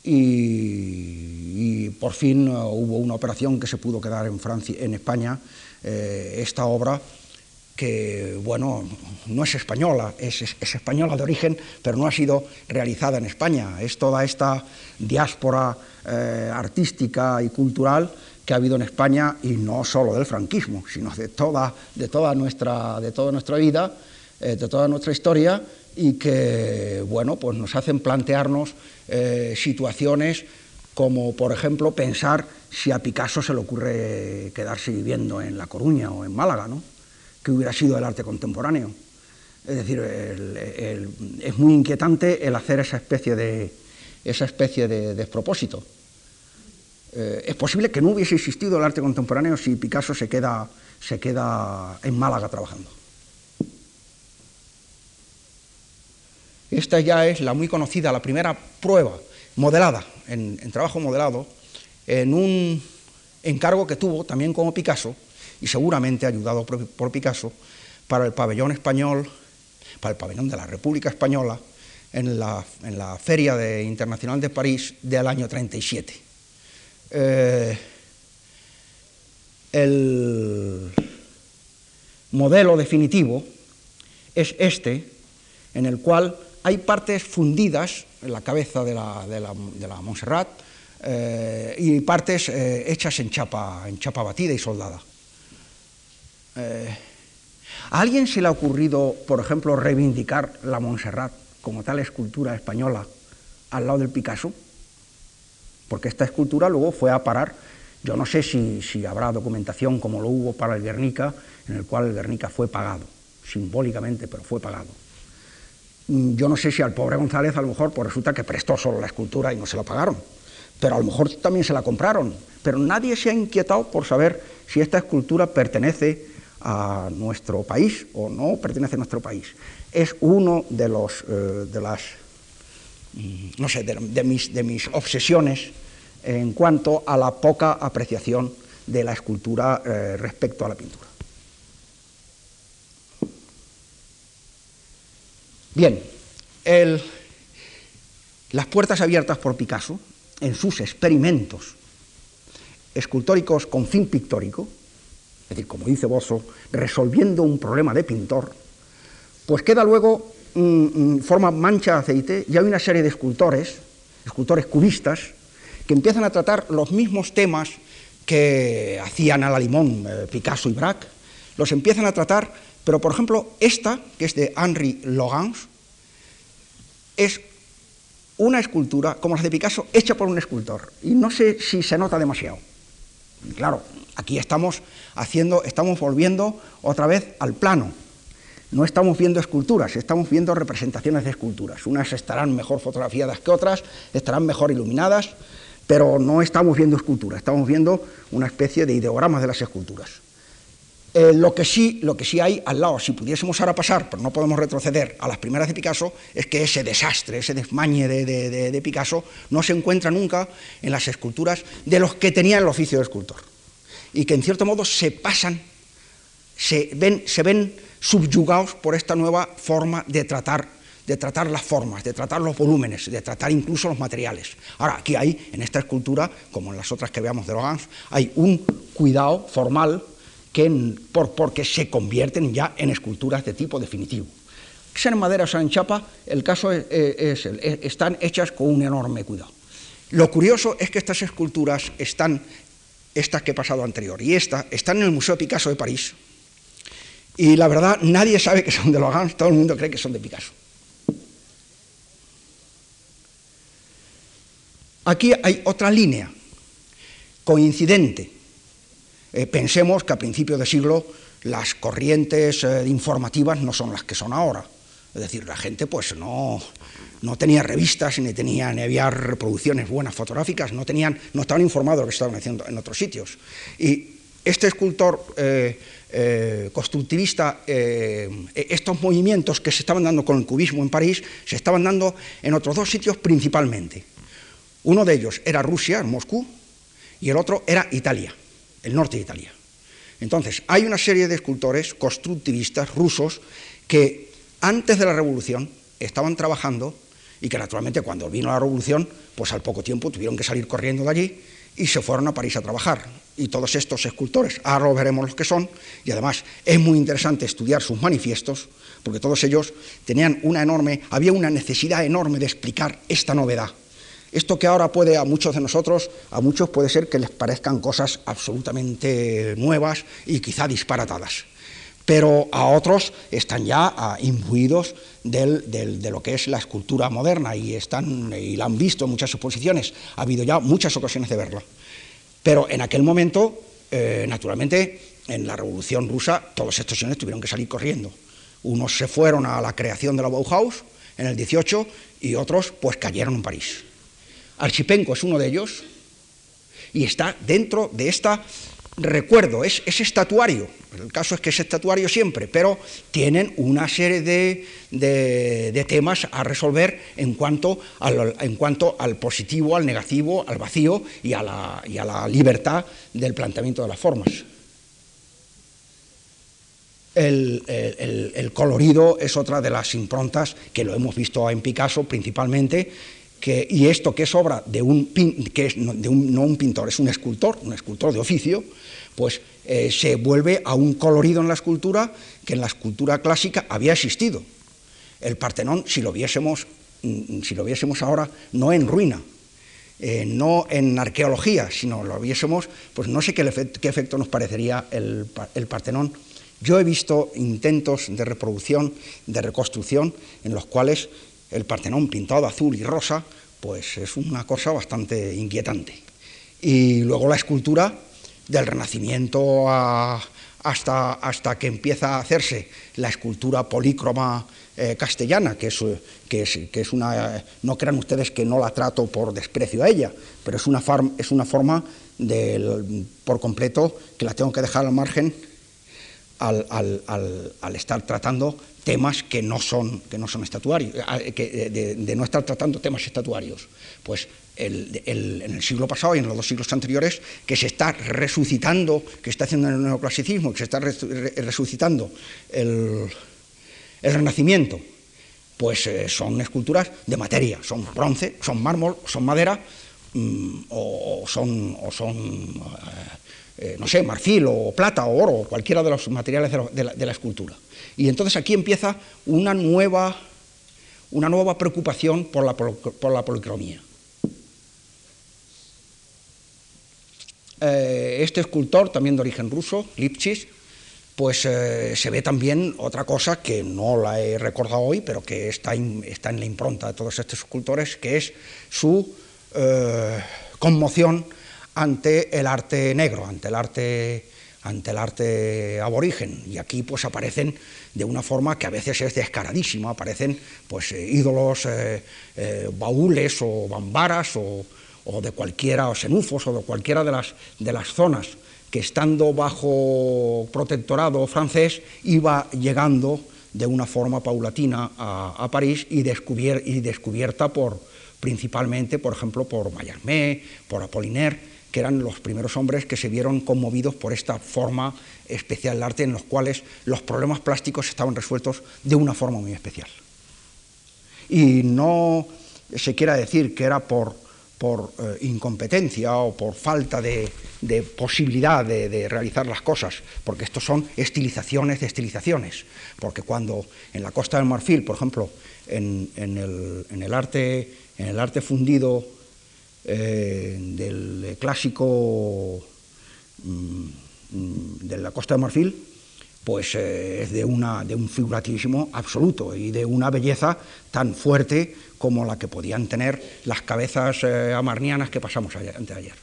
y, por fin hubo una operación que se pudo quedar en, Francia, en España, eh, esta obra que, bueno, no es española, es, española de origen, pero no ha sido realizada en España. Es toda esta diáspora eh, artística y cultural que ha habido en España y no solo del franquismo, sino de toda, de toda, nuestra, de toda nuestra vida, eh, de toda nuestra historia y que bueno, pues nos hacen plantearnos eh, situaciones como por ejemplo pensar si a Picasso se le ocurre quedarse viviendo en La Coruña o en Málaga, ¿no? Hubiera sido el arte contemporáneo. Es decir, es muy inquietante el hacer esa especie de, esa especie de despropósito. Eh, es posible que no hubiese existido el arte contemporáneo si Picasso se queda, se queda en Málaga trabajando. Esta ya es la muy conocida, la primera prueba modelada, en, trabajo modelado, en un encargo que tuvo también como Picasso, y seguramente ayudado por, Picasso, para el pabellón español, para el pabellón de la República Española, en la, Feria Internacional de París del año 37. Eh, el modelo definitivo es este, en el cual hay partes fundidas en la cabeza de la, de la, Montserrat eh, y partes eh, hechas en chapa, en chapa batida y soldada. Eh, ¿A alguien se le ha ocurrido, por ejemplo, reivindicar la Montserrat como tal escultura española al lado del Picasso? Porque esta escultura luego fue a parar, yo no sé si, habrá documentación como lo hubo para el Guernica, en el cual el Guernica fue pagado, simbólicamente, pero fue pagado. Mm, yo no sé si al pobre González a lo mejor pues resulta que prestó solo la escultura y no se la pagaron, pero a lo mejor también se la compraron, pero nadie se ha inquietado por saber si esta escultura pertenece a nuestro país o no pertenece a nuestro país. Es uno de los eh, de las mm, no sé, de, mis, de mis obsesiones en cuanto a la poca apreciación de la escultura eh, respecto a la pintura. Bien, las puertas abiertas por Picasso en sus experimentos escultóricos con fin pictórico, es decir, como dice Bosso, resolviendo un problema de pintor, pues queda luego, mm, mm, forma mancha de aceite, y hay una serie de escultores, escultores cubistas, que empiezan a tratar los mismos temas que hacían a la limón eh, Picasso y Braque, los empiezan a tratar pero, por ejemplo, esta, que es de Henri Logans, es una escultura, como la de Picasso, hecha por un escultor. Y no sé si se nota demasiado. claro, aquí estamos haciendo, estamos volviendo otra vez al plano. No estamos viendo esculturas, estamos viendo representaciones de esculturas. Unas estarán mejor fotografiadas que otras, estarán mejor iluminadas, pero no estamos viendo esculturas, estamos viendo una especie de ideogramas de las esculturas. Eh, lo, que sí, lo que sí hay al lado, si pudiésemos ahora pasar, pero no podemos retroceder a las primeras de Picasso, es que ese desastre, ese desmañe de, Picasso no se encuentra nunca en las esculturas de los que tenían el oficio de escultor. Y que en cierto modo se pasan, se ven, se ven subyugados por esta nueva forma de tratar de tratar las formas, de tratar los volúmenes, de tratar incluso los materiales. Ahora, aquí hay, en esta escultura, como en las otras que veamos de Logans, hay un cuidado formal que por, porque se convierten ya en esculturas de tipo definitivo. Sean madera o sean chapa, el caso es, están hechas con un enorme cuidado. Lo curioso es que estas esculturas están, estas que he pasado anterior y esta, están en el Museo Picasso de París. Y la verdad, nadie sabe que son de Logans, todo el mundo cree que son de Picasso. Aquí hay otra línea, coincidente, eh, pensemos que a principios de siglo las corrientes eh, informativas no son las que son ahora. Es decir, la gente pues no, no tenía revistas, ni tenía, ni había reproducciones buenas fotográficas, no, tenían, no estaban informados de lo que estaban haciendo en otros sitios. Y este escultor eh, constructivista, estos movimientos que se estaban dando con el cubismo en París, se estaban dando en otros dos sitios principalmente. Uno de ellos era Rusia, Moscú, y el otro era Italia el norte de Italia. Entonces, hay una serie de escultores constructivistas rusos que antes de la revolución estaban trabajando y que naturalmente cuando vino la revolución, pues al poco tiempo tuvieron que salir corriendo de allí y se fueron a París a trabajar. Y todos estos escultores, ahora veremos los que son, y además es muy interesante estudiar sus manifiestos, porque todos ellos tenían una enorme, había una necesidad enorme de explicar esta novedad esto que ahora puede a muchos de nosotros, a muchos puede ser que les parezcan cosas absolutamente nuevas y quizá disparatadas, pero a otros están ya ah, imbuidos de lo que es la escultura moderna y, están, y la han visto en muchas exposiciones, ha habido ya muchas ocasiones de verla. Pero en aquel momento, eh, naturalmente, en la Revolución Rusa, todos estos señores tuvieron que salir corriendo. Unos se fueron a la creación de la Bauhaus en el 18 y otros pues cayeron en París. Archipenko es uno de ellos y está dentro de esta recuerdo, es, estatuario. El caso es que es estatuario siempre, pero tienen una serie de, temas a resolver en cuanto, al, en cuanto, al, positivo, al negativo, al vacío y a, la, y a la libertad del planteamiento de las formas. el, colorido es otra de las improntas que lo hemos visto en Picasso principalmente y esto que es obra de un, no, un, pintor, es un escultor, un escultor de oficio, pues eh, se vuelve a un colorido en la escultura que en la escultura clásica había existido. el Partenón, si lo viésemos, mm, si lo viésemos ahora, no en ruina, eh, no en arqueología, sino lo viésemos, pues no sé qué, efecto nos parecería el, Partenón. Yo he visto intentos de reproducción, de reconstrucción, en los cuales el Partenón pintado azul y rosa, pues es una cosa bastante inquietante. Y luego la escultura del Renacimiento hasta, hasta que empieza a hacerse la escultura polícroma eh, castellana, que es, que, es, que es, una... No crean ustedes que no la trato por desprecio a ella, pero es una, es una forma del, por completo que la tengo que dejar al margen al, al, al estar tratando temas que no son, que no son estatuarios, eh, que, de, no estar tratando temas estatuarios. Pues el, en el siglo pasado y en los dos siglos anteriores, que se está resucitando, que está haciendo el neoclasicismo, que se está resucitando el, el Renacimiento, pues eh, son esculturas de materia, son bronce, son mármol, son madera, mm, o, son, o son eh, no sé, marfil o plata o oro, cualquiera de los materiales de la escultura. Y entonces aquí empieza una nueva, una nueva preocupación por la, por la policromía. Eh, este escultor, también de origen ruso, Lipchitz, pues eh, se ve también otra cosa que no la he recordado hoy, pero que está, está en la impronta de todos estos escultores, que es su eh, conmoción ante el arte negro, ante el arte ante el arte aborigen. Y aquí pues aparecen de una forma que a veces es descaradísima, aparecen pues eh, ídolos, eh, eh, baúles o bambaras o, de cualquiera, o senufos o de cualquiera de las, de las zonas que estando bajo protectorado francés iba llegando de una forma paulatina a, París y, y descubierta por, principalmente, por ejemplo, por Mallarmé, por Apollinaire, que eran los primeros hombres que se vieron conmovidos por esta forma especial del arte en los cuales los problemas plásticos estaban resueltos de una forma muy especial. Y no se quiera decir que era por, por eh, incompetencia o por falta de, posibilidad de, realizar las cosas, porque estos son estilizaciones de estilizaciones, porque cuando en la Costa del Marfil, por ejemplo, en, el, en el, arte, en el arte fundido eh, del clásico mm, de la Costa de Marfil, pues eh, es de, una, de un figurativismo absoluto y de una belleza tan fuerte como la que podían tener las cabezas eh, amarnianas que pasamos de ayer.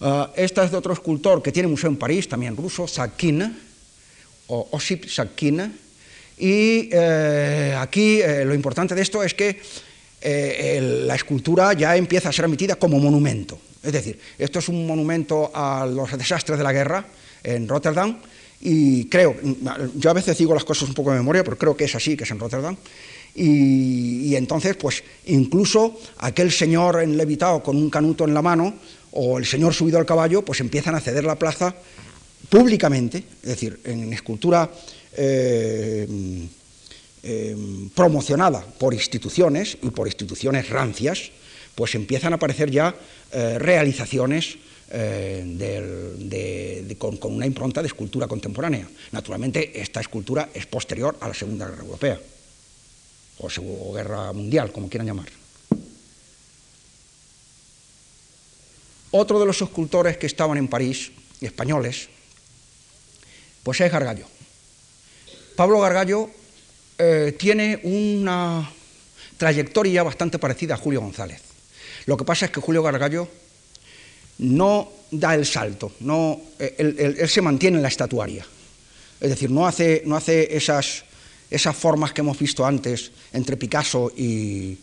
Ah, esta es de otro escultor que tiene museo en París, también ruso, Sakina, o Osip Sakina, y eh, aquí eh, lo importante de esto es que eh, la escultura ya empieza a ser emitida como monumento. Es decir, esto es un monumento a los desastres de la guerra en Rotterdam y creo, yo a veces digo las cosas un poco de memoria, pero creo que es así, que es en Rotterdam. Y, y entonces, pues incluso aquel señor en levitado con un canuto en la mano o el señor subido al caballo, pues empiezan a ceder la plaza públicamente, es decir, en escultura eh, eh, promocionada por instituciones y por instituciones rancias, pues empiezan a aparecer ya eh, realizaciones con, con, una impronta de escultura contemporánea. Naturalmente, esta escultura es posterior a la Segunda Guerra Europea, o Guerra Mundial, como quieran llamar. Otro de los escultores que estaban en París, españoles, pues es Gargallo. Pablo Gargallo eh, tiene una trayectoria bastante parecida a Julio González. Lo que pasa es que Julio Gargallo no da el salto, no, eh, él, se mantiene en la estatuaria. Es decir, no hace, no hace esas, esas formas que hemos visto antes entre Picasso y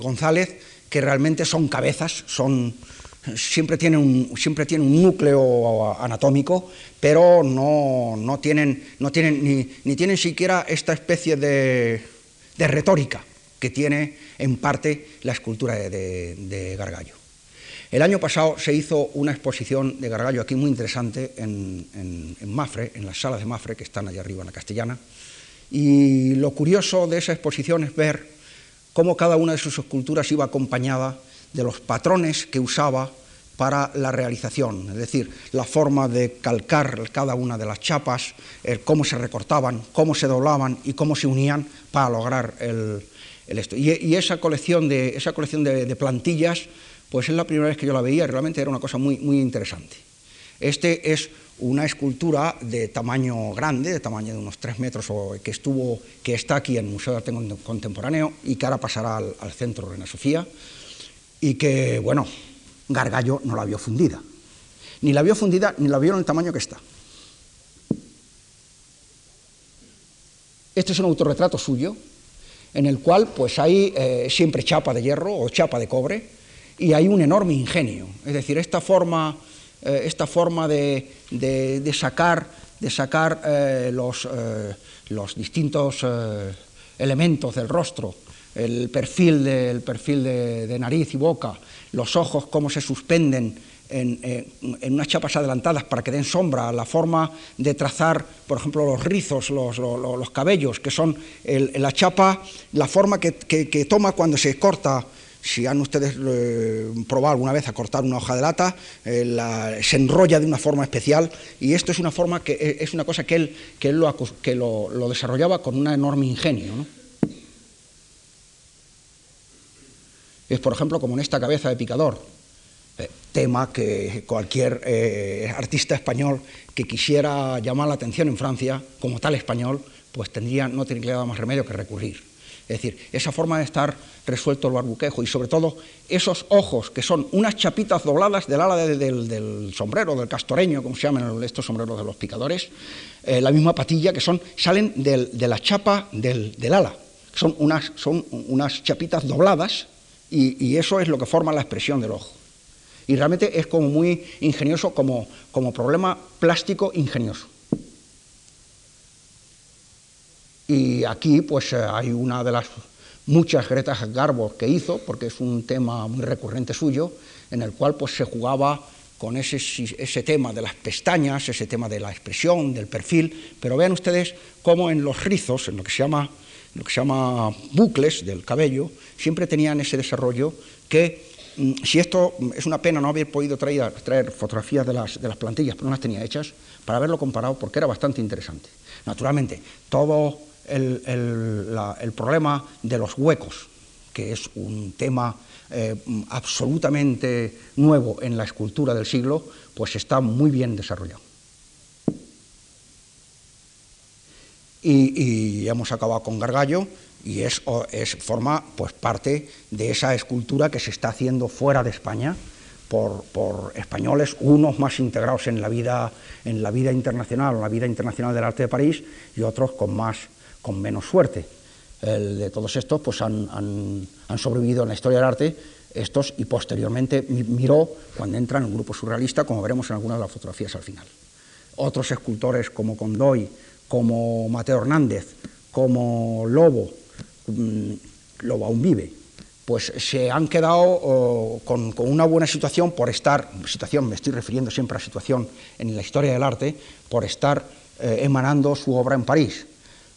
González, que realmente son cabezas, son, siempre tiene un, siempre un núcleo anatómico, pero no, no tienen, no tienen ni, ni, tienen siquiera esta especie de, de, retórica que tiene en parte la escultura de, Gargallo. El año pasado se hizo una exposición de Gargallo aquí muy interesante en, en, en, Mafre, en las salas de Mafre que están allá arriba en la Castellana, y lo curioso de esa exposición es ver cómo cada una de sus esculturas iba acompañada de los patrones que usaba para la realización, es decir, la forma de calcar cada una de las chapas, cómo se recortaban, cómo se doblaban y cómo se unían para lograr el, esto. Y, esa colección, de, esa colección de, plantillas, pues es la primera vez que yo la veía, realmente era una cosa muy, muy interesante. Este es una escultura de tamaño grande, de tamaño de unos 3 metros, que, estuvo, que está aquí en el Museo de Arte Contemporáneo y que ahora pasará al, Centro Reina Sofía, y que, bueno, Gargallo no la vio fundida. Ni la vio fundida, ni la vio en el tamaño que está. Este es un autorretrato suyo, en el cual pues hay eh, siempre chapa de hierro o chapa de cobre, y hay un enorme ingenio. Es decir, esta forma eh, esta forma de, sacar, de sacar eh, los, los, distintos elementos del rostro, el perfil, del perfil de, nariz y boca, los ojos, cómo se suspenden en, unas chapas adelantadas para que den sombra, la forma de trazar, por ejemplo, los rizos, los, cabellos, que son la chapa, la forma que, que, toma cuando se corta si han ustedes eh, probado alguna vez a cortar una hoja de lata, eh, se enrolla de una forma especial y esto es una forma que eh, es una cosa que él, que lo, que lo, desarrollaba con un enorme ingenio. Es, por ejemplo, como en esta cabeza de picador, tema que cualquier artista español que quisiera llamar la atención en Francia, como tal español, pues tendría, no tendría más remedio que recurrir. Es decir, esa forma de estar resuelto el barbuquejo y sobre todo esos ojos que son unas chapitas dobladas del ala del, sombrero, del castoreño, como se llaman estos sombreros de los picadores, eh, la misma patilla que son, salen de la chapa del, ala, son unas, son unas chapitas dobladas y, eso es lo que forma la expresión del ojo. Y realmente es como muy ingenioso, como, como problema plástico ingenioso. Y aquí pues eh, hay una de las muchas Gretas Garbo que hizo, porque es un tema muy recurrente suyo, en el cual pues se jugaba con ese, ese tema de las pestañas, ese tema de la expresión, del perfil, pero vean ustedes cómo en los rizos, en lo que se llama, lo que se llama bucles del cabello, siempre tenían ese desarrollo que mm, si esto es una pena no haber podido traer, fotografías de las, plantillas, pero no las tenía hechas, para haberlo comparado, porque era bastante interesante. Naturalmente, todo el, problema de los huecos, que es un tema eh, absolutamente nuevo en la escultura del siglo, pues está muy bien desarrollado. Y, hemos acabado con Gargallo y es, es, forma pues, parte de esa escultura que se está haciendo fuera de España por, por, españoles, unos más integrados en la vida, en la vida internacional, en la vida internacional del arte de París y otros con más con menos suerte. El de todos estos pues han, sobrevivido en la historia del arte, estos y posteriormente Miró cuando entra en el grupo surrealista, como veremos en algunas de las fotografías al final. Otros escultores como Condoy, como Mateo Hernández, como Lobo, mm, Lobo aún vive, pues se han quedado con, una buena situación por estar, situación, me estoy refiriendo siempre a situación en la historia del arte, por estar eh, emanando su obra en París.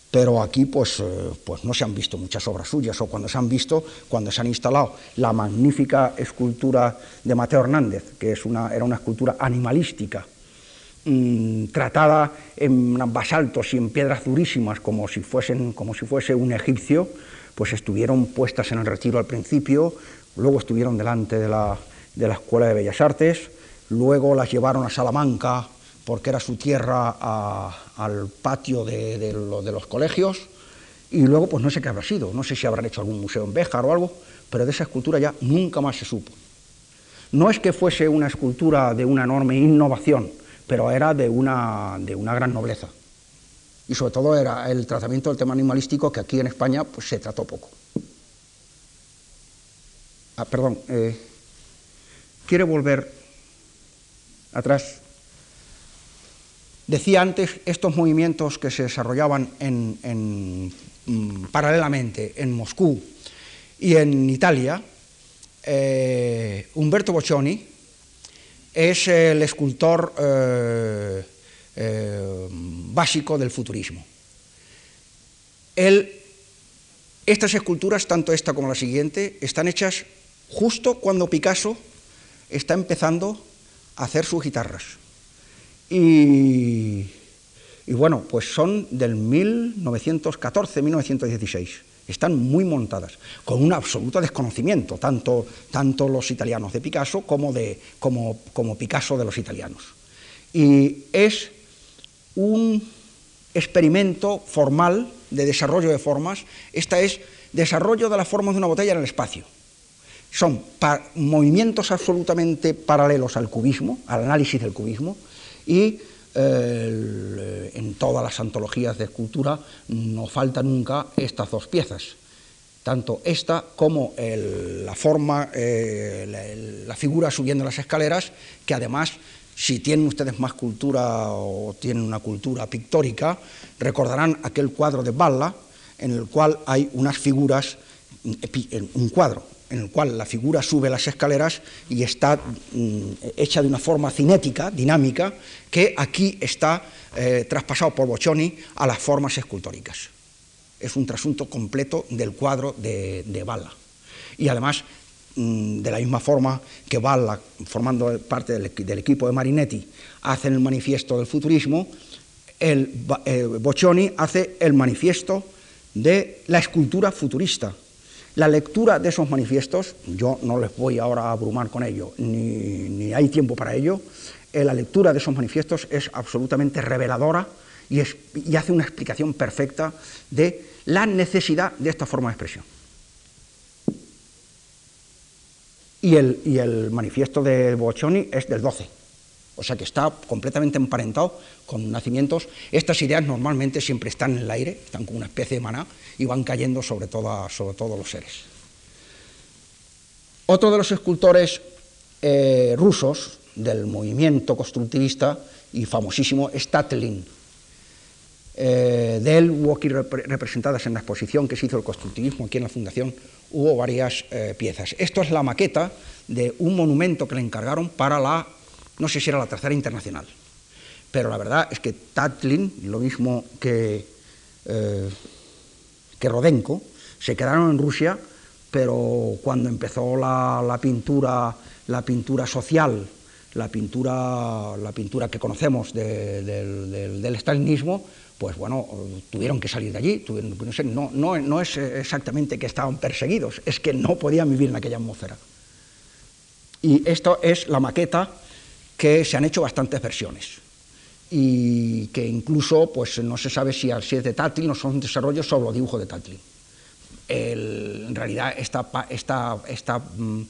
Pero aquí pues, eh, pues no se han visto muchas obras suyas, o cuando se han visto, cuando se han instalado. La magnífica escultura de Mateo Hernández, que es una, era una escultura animalística, mm, tratada en basaltos y en piedras durísimas como si, fuesen, como si fuese un egipcio, pues estuvieron puestas en el retiro al principio, luego estuvieron delante de la, de la Escuela de Bellas Artes, luego las llevaron a Salamanca porque era su tierra al patio de, los colegios, y luego pues no sé qué habrá sido, no sé si habrán hecho algún museo en Béjar o algo, pero de esa escultura ya nunca más se supo. No es que fuese una escultura de una enorme innovación, pero era de una, de una gran nobleza. Y sobre todo era el tratamiento del tema animalístico que aquí en España pues, se trató poco. Ah, perdón, eh, ¿quiere volver atrás? Decía antes, estos movimientos que se desarrollaban mm, paralelamente en Moscú y en Italia, eh, Humberto Boccioni es el escultor eh, eh, básico del futurismo. estas esculturas, tanto esta como la siguiente, están hechas justo cuando Picasso está empezando a hacer sus guitarras. Y, y bueno, pues son del 1914-1916 están muy montadas, con un absoluto desconocimiento, tanto, tanto los italianos de Picasso como, de, como, Picasso de los italianos. Y es un experimento formal de desarrollo de formas, esta es desarrollo de las formas de una botella en el espacio. Son movimientos absolutamente paralelos al cubismo, al análisis del cubismo, y eh, en todas las antologías de escultura no falta nunca estas dos piezas, tanto esta como la forma, eh, la, figura subiendo las escaleras, que además, si tienen ustedes más cultura o tienen una cultura pictórica, recordarán aquel cuadro de Balla, en el cual hay unas figuras, un cuadro en el cual la figura sube las escaleras y está mm, hecha de una forma cinética, dinámica, que aquí está eh, traspasado por Boccioni a las formas escultóricas. Es un trasunto completo del cuadro de, de Balla. Y además, mm, de la misma forma que Balla, formando parte del, equipo de Marinetti, hace el manifiesto del futurismo, el, eh, Boccioni hace el manifiesto de la escultura futurista, la lectura de esos manifiestos, yo no les voy ahora a abrumar con ello, ni, hay tiempo para ello, eh, la lectura de esos manifiestos es absolutamente reveladora y, hace una explicación perfecta de la necesidad de esta forma de expresión. Y el, y el manifiesto de Boccioni es del 12, o sea que está completamente emparentado con nacimientos. Estas ideas normalmente siempre están en el aire, están como una especie de maná y van cayendo sobre, sobre todos los seres. Otro de los escultores eh, rusos del movimiento constructivista y famosísimo es Tatlin. Eh, de él hubo aquí representadas en la exposición que se hizo el constructivismo aquí en la Fundación, hubo varias eh, piezas. Esto es la maqueta de un monumento que le encargaron para la no sé si era la tercera internacional, pero la verdad es que Tatlin, lo mismo que, eh, que Rodenko, se quedaron en Rusia, pero cuando empezó la, pintura, la pintura social, la pintura, la pintura que conocemos del, stalinismo, pues bueno, tuvieron que salir de allí. no, no, no, es exactamente que estaban perseguidos, es que no podían vivir en aquella atmósfera. Y esto es la maqueta que se han hecho bastantes versiones y que incluso pues, no se sabe si, es de Tatlin o son desarrollos sobre los dibujos de Tatlin. en realidad esta, esta, esta mm,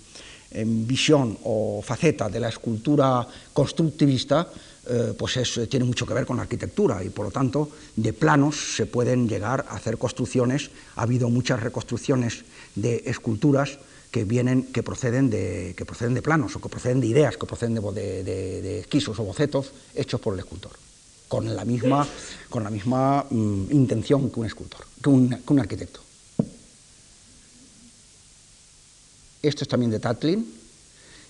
visión o faceta de la escultura constructivista eh, pues tiene mucho que ver con la arquitectura y por lo tanto de planos se pueden llegar a hacer construcciones. Ha habido muchas reconstrucciones de esculturas que vienen, que proceden de, que proceden de planos, o que proceden de ideas, que proceden de, de, esquisos o bocetos hechos por el escultor, con la misma, con la misma mm, intención que un escultor, que un, arquitecto. Esto es también de Tatlin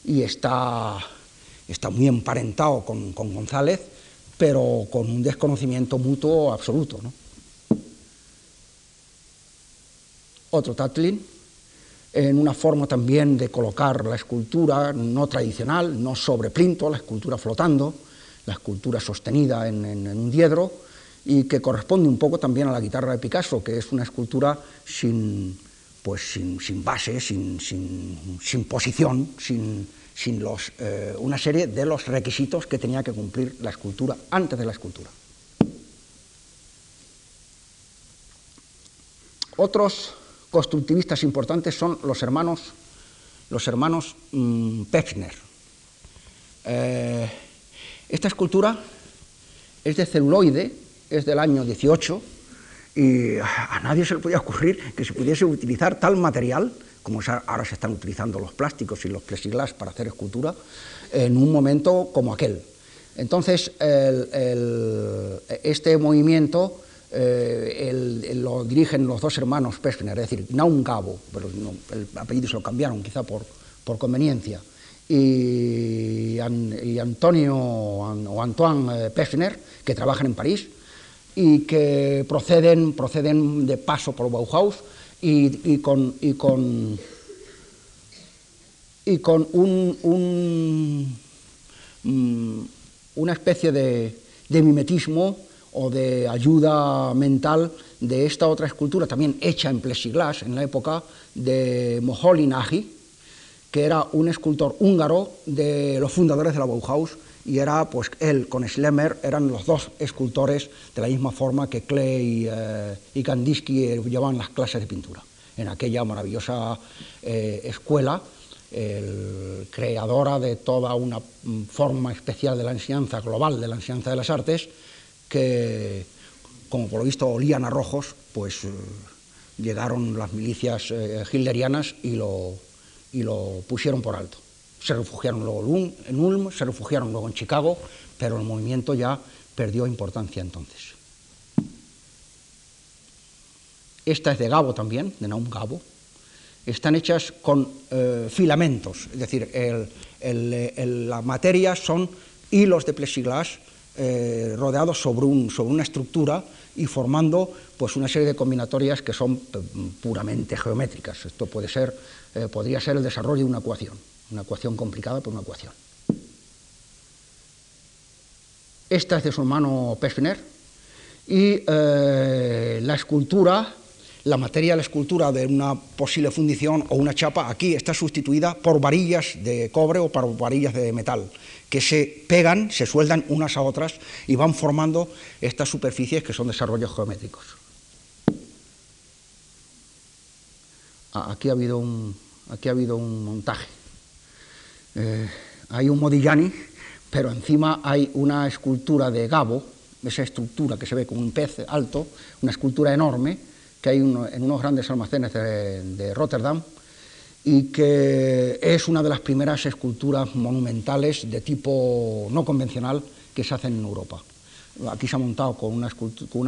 y está, está muy emparentado con, con González, pero con un desconocimiento mutuo absoluto. ¿no? Otro Tatlin en una forma también de colocar la escultura no tradicional, no sobre plinto, la escultura flotando, la escultura sostenida en, un diedro, y que corresponde un poco también a la guitarra de Picasso, que es una escultura sin, pues sin, base, sin, posición, sin, los, eh, una serie de los requisitos que tenía que cumplir la escultura antes de la escultura. Otros constructivistas importantes son los hermanos, los hermanos mm. Eh, esta escultura es de celuloide, es del año 18, y a nadie se le podía ocurrir que se pudiese utilizar tal material, como ahora se están utilizando los plásticos y los plexiglas para hacer escultura, en un momento como aquel. Entonces, este movimiento eh, lo dirigen los dos hermanos Pechner, es decir, Naum Gabo, pero el apellido se lo cambiaron quizá por, por conveniencia, y, Antonio o Antoine eh, Pechner, que trabajan en París y que proceden, proceden de paso por Bauhaus y, con, y con y con un, mm, una especie de, mimetismo o de ayuda mental de esta otra escultura, también hecha en plexiglas en la época de Moholy Nagy, que era un escultor húngaro de los fundadores de la Bauhaus, y era, pues él con Schlemmer eran los dos escultores de la misma forma que Klee eh, y Kandinsky eh, llevaban las clases de pintura, en aquella maravillosa eh, escuela el, creadora de toda una mm, forma especial de la enseñanza global, de la enseñanza de las artes, que, como por lo visto olían a rojos, pues eh, llegaron las milicias eh, y lo, y lo pusieron por alto. Se refugiaron luego en Ulm, se refugiaron luego en Chicago, pero el movimiento ya perdió importancia entonces. Esta es de Gabo también, de Naum Gabo, están hechas con eh, filamentos, es decir, la materia son hilos de plexiglas eh, rodeados sobre, una estructura y formando pues, una serie de combinatorias que son eh, puramente geométricas. Esto puede ser, podría ser el desarrollo de una ecuación, una ecuación complicada, pero una ecuación. Esta es de su hermano Pesner y la escultura la materia la escultura de una posible fundición o una chapa aquí está sustituida por varillas de cobre o por varillas de metal, que se pegan, se sueldan unas a otras y van formando estas superficies que son desarrollos geométricos. Ah, aquí ha habido un, aquí ha habido un montaje. Eh, hay un Modigliani, pero encima hay una escultura de Gabo, esa estructura que se ve como un pez alto, una escultura enorme, que hay en unos grandes almacenes de, Rotterdam y que es una de las primeras esculturas monumentales de tipo no convencional que se hacen en Europa. Aquí se ha montado con una,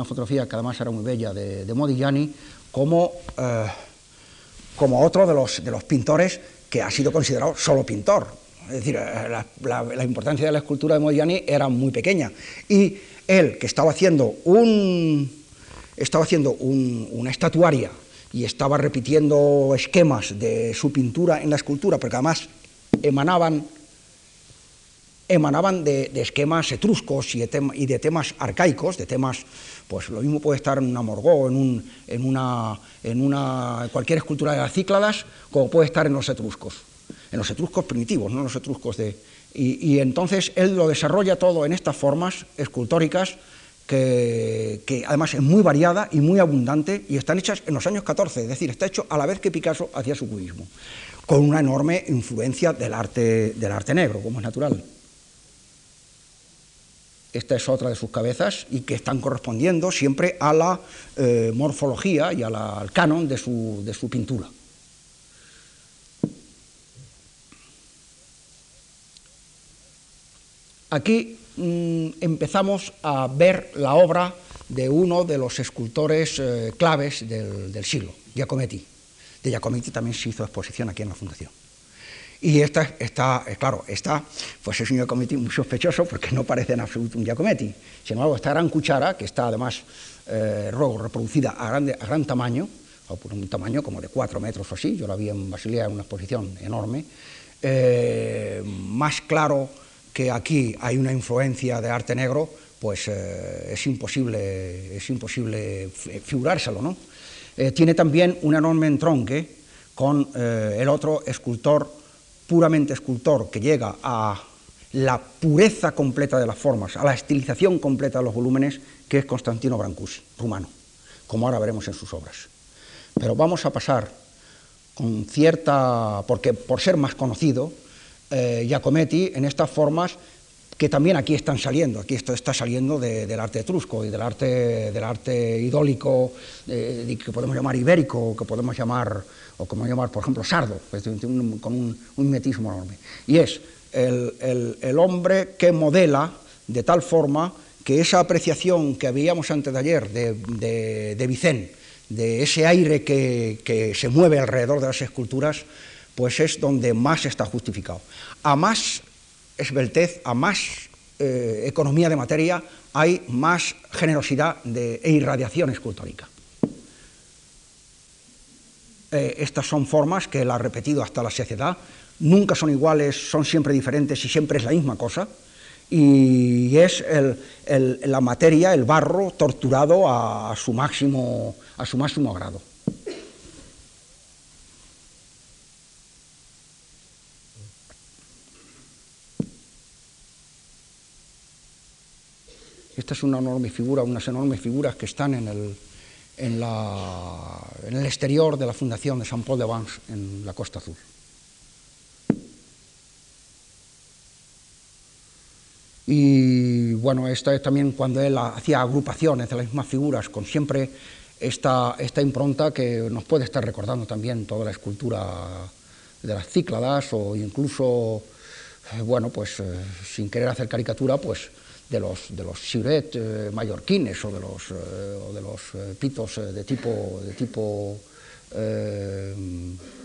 fotografía que además era muy bella de, Modigliani como, eh, como otro de los, de los pintores que ha sido considerado solo pintor. Es decir, eh, la, la importancia de la escultura de Modigliani era muy pequeña. Y él, que estaba haciendo un, estaba haciendo una estatuaria y estaba repitiendo esquemas de su pintura en la escultura, porque además emanaban, emanaban de, esquemas etruscos y de, temas arcaicos, de temas, pues lo mismo puede estar en una morgó, en, en, una, en una, cualquier escultura de las Cícladas, como puede estar en los etruscos, en los etruscos primitivos, no los etruscos de... y entonces él lo desarrolla todo en estas formas escultóricas, que, además es muy variada y muy abundante y están hechas en los años 14, es decir, está hecho a la vez que Picasso hacía su cubismo, con una enorme influencia del arte, del arte negro, como es natural. Esta es otra de sus cabezas y que están correspondiendo siempre a la eh, morfología y al canon de su, de su pintura. Aquí Mm, empezamos a ver la obra de uno de los escultores eh, claves del, siglo, Giacometti. De Giacometti también se hizo exposición aquí en la Fundación. Y esta, está, eh, claro, esta, pues es un Giacometti muy sospechoso porque no parece en absoluto un Giacometti. Sin embargo, esta gran cuchara, que está además eh, reproducida a, gran tamaño, o por un tamaño como de cuatro metros o así, yo la vi en Basilea en una exposición enorme, más claro que aquí hay una influencia de arte negro, pues eh, es, imposible, es imposible figurárselo. ¿no? Eh, tiene también un enorme entronque con eh, el otro escultor, puramente escultor, que llega a la pureza completa de las formas, a la estilización completa de los volúmenes, que es Constantino Brancusi, rumano, como ahora veremos en sus obras. Pero vamos a pasar con cierta, porque por ser más conocido, eh, Giacometti en estas formas que también aquí están saliendo, aquí esto está saliendo del arte etrusco y del arte, del arte idólico, que podemos llamar ibérico, que podemos llamar, o como llamar, por ejemplo, sardo, con un, mimetismo enorme. Y es el, hombre que modela de tal forma que esa apreciación que veíamos antes de ayer de, de, Vicente, de ese aire que se mueve alrededor de las esculturas, pues es donde más está justificado. A más esbeltez, a más eh, economía de materia, hay más generosidad e irradiación escultórica. Eh, estas son formas que él ha repetido hasta la saciedad, nunca son iguales, son siempre diferentes y siempre es la misma cosa. Y es la materia, el barro, torturado a, su máximo, a su máximo grado. Esta es una enorme figura, unas enormes figuras que están en el, exterior de la fundación de San Paul de Vence en la Costa Azul. Y bueno, esta es también cuando él hacía agrupaciones de las mismas figuras, con siempre esta, esta impronta que nos puede estar recordando también toda la escultura de las Cícladas o incluso, eh, bueno, pues eh, sin querer hacer caricatura, pues de los, de los siret eh, mallorquines o de los, de los pitos de tipo, de tipo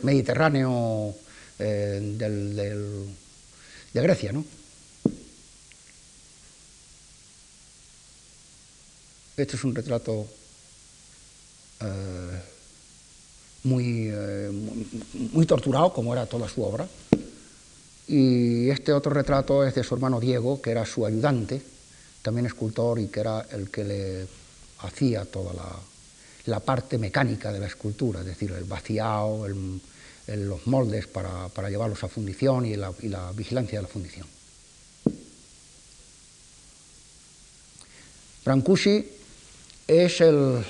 mediterráneo del, de Grecia, ¿no? Este es un retrato eh, muy, eh, muy, torturado, como era toda su obra. Y este otro retrato es de su hermano Diego, que era su ayudante, también escultor, y que era el que le hacía toda la, parte mecánica de la escultura, es decir, el vaciado, los moldes para, llevarlos a fundición y la, y la vigilancia de la fundición. Brancusi es el,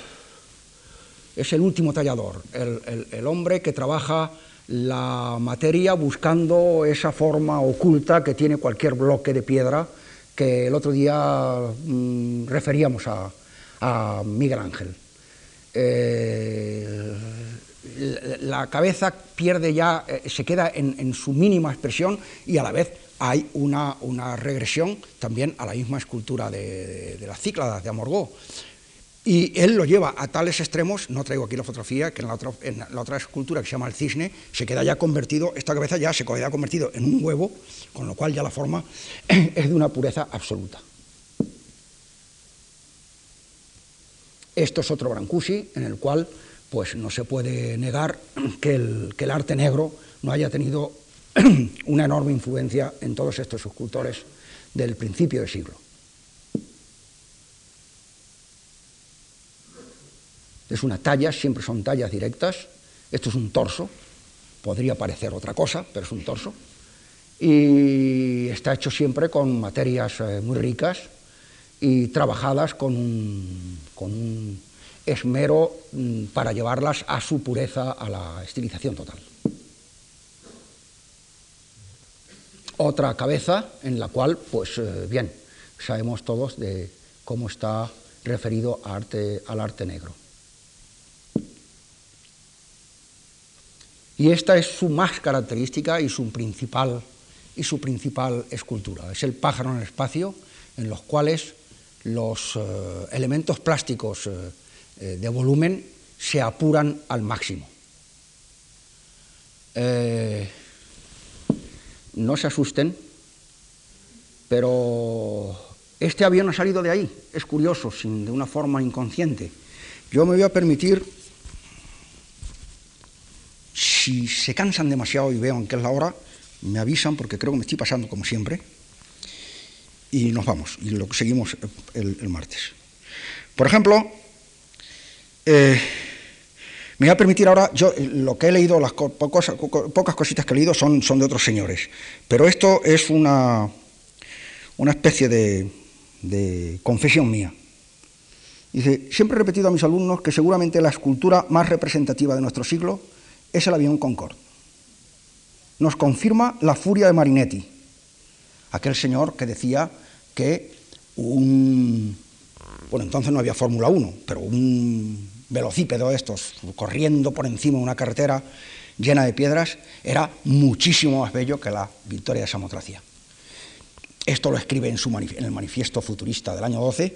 es el último tallador, el, hombre que trabaja la materia buscando esa forma oculta que tiene cualquier bloque de piedra que el otro día mm, referíamos a, Miguel Ángel. Eh, la cabeza pierde ya, eh, se queda en, su mínima expresión y a la vez hay una, regresión también a la misma escultura de, de las cícladas de Amorgó. Y él lo lleva a tales extremos, no traigo aquí la fotografía, que en la, otra, escultura que se llama el cisne, se queda ya convertido, esta cabeza ya se queda convertido en un huevo, con lo cual ya la forma es de una pureza absoluta. Esto es otro Brancusi, en el cual pues, no se puede negar que el, que el arte negro no haya tenido una enorme influencia en todos estos escultores del principio del siglo. Es una talla, siempre son tallas directas. Esto es un torso, podría parecer otra cosa, pero es un torso. Y está hecho siempre con materias eh, muy ricas y trabajadas con un, esmero mm, para llevarlas a su pureza, a la estilización total. Otra cabeza en la cual, pues eh, bien, sabemos todos de cómo está referido al arte negro. Y esta es su más característica y su principal, y su principal escultura. Es el pájaro en el espacio, en los cuales los eh, elementos plásticos eh, eh, de volumen se apuran al máximo. no se asusten, pero este avión ha salido de ahí, es curioso, sin, de una forma inconsciente. Yo me voy a permitir si se cansan demasiado y vean que es la hora, me avisan porque creo que me estoy pasando como siempre. Y nos vamos y lo seguimos el, martes. Por ejemplo, eh, me voy a permitir ahora, yo lo que he leído, las pocas, cositas que he leído son, de otros señores, pero esto es una, una especie de, de confesión mía. Dice, siempre he repetido a mis alumnos que seguramente la escultura más representativa de nuestro siglo es el avión Concorde. Nos confirma la furia de Marinetti, aquel señor que decía que un... Bueno, entonces no había Fórmula 1, pero un velocípedo estos corriendo por encima de una carretera llena de piedras era muchísimo más bello que la victoria de Samotracia. Esto lo escribe en, su en el manifiesto futurista del año 12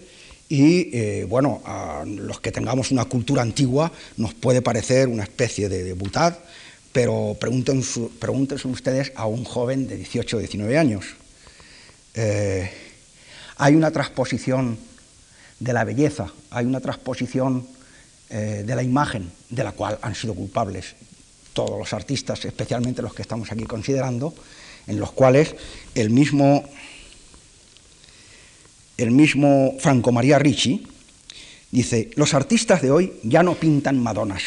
y eh, bueno, a los que tengamos una cultura antigua nos puede parecer una especie de, butad, pero pregúntense, ustedes a un joven de 18 o 19 años. Eh, hay una transposición de la belleza, hay una transposición eh, de la imagen de la cual han sido culpables todos los artistas, especialmente los que estamos aquí considerando, en los cuales el mismo, el mismo Franco María Ricci dice, los artistas de hoy ya no pintan Madonas,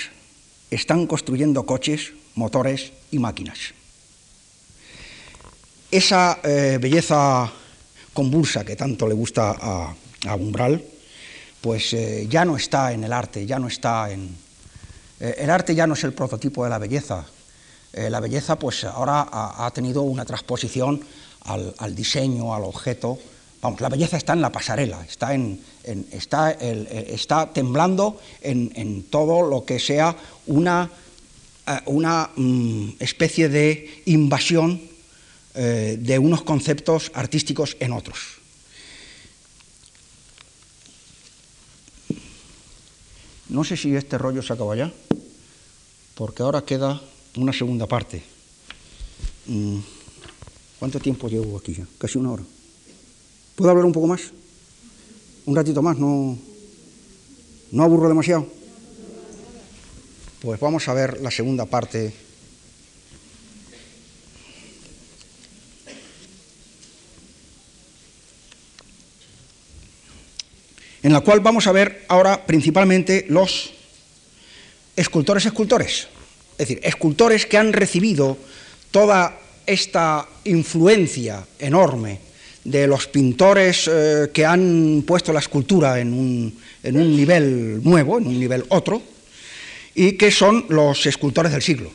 están construyendo coches, motores y máquinas. Esa eh, belleza convulsa que tanto le gusta a, Umbral, pues eh, ya no está en el arte, ya no está en... Eh, el arte ya no es el prototipo de la belleza. la belleza pues ahora ha, tenido una transposición al, diseño, al objeto. Vamos, la belleza está en la pasarela, está, en, está, está temblando en, todo lo que sea una, una mm, especie de invasión eh, de unos conceptos artísticos en otros. No sé si este rollo se acaba ya, porque ahora queda una segunda parte. Mm, ¿Cuánto tiempo llevo aquí ya? Casi una hora. ¿Puedo hablar un poco más? ¿Un ratito más? ¿No, no aburro demasiado? Pues vamos a ver la segunda parte en la cual vamos a ver ahora principalmente los escultores escultores, es decir, escultores que han recibido toda esta influencia enorme de los pintores eh, que han puesto la escultura en un, en un nivel nuevo, en un nivel otro, y que son los escultores del siglo.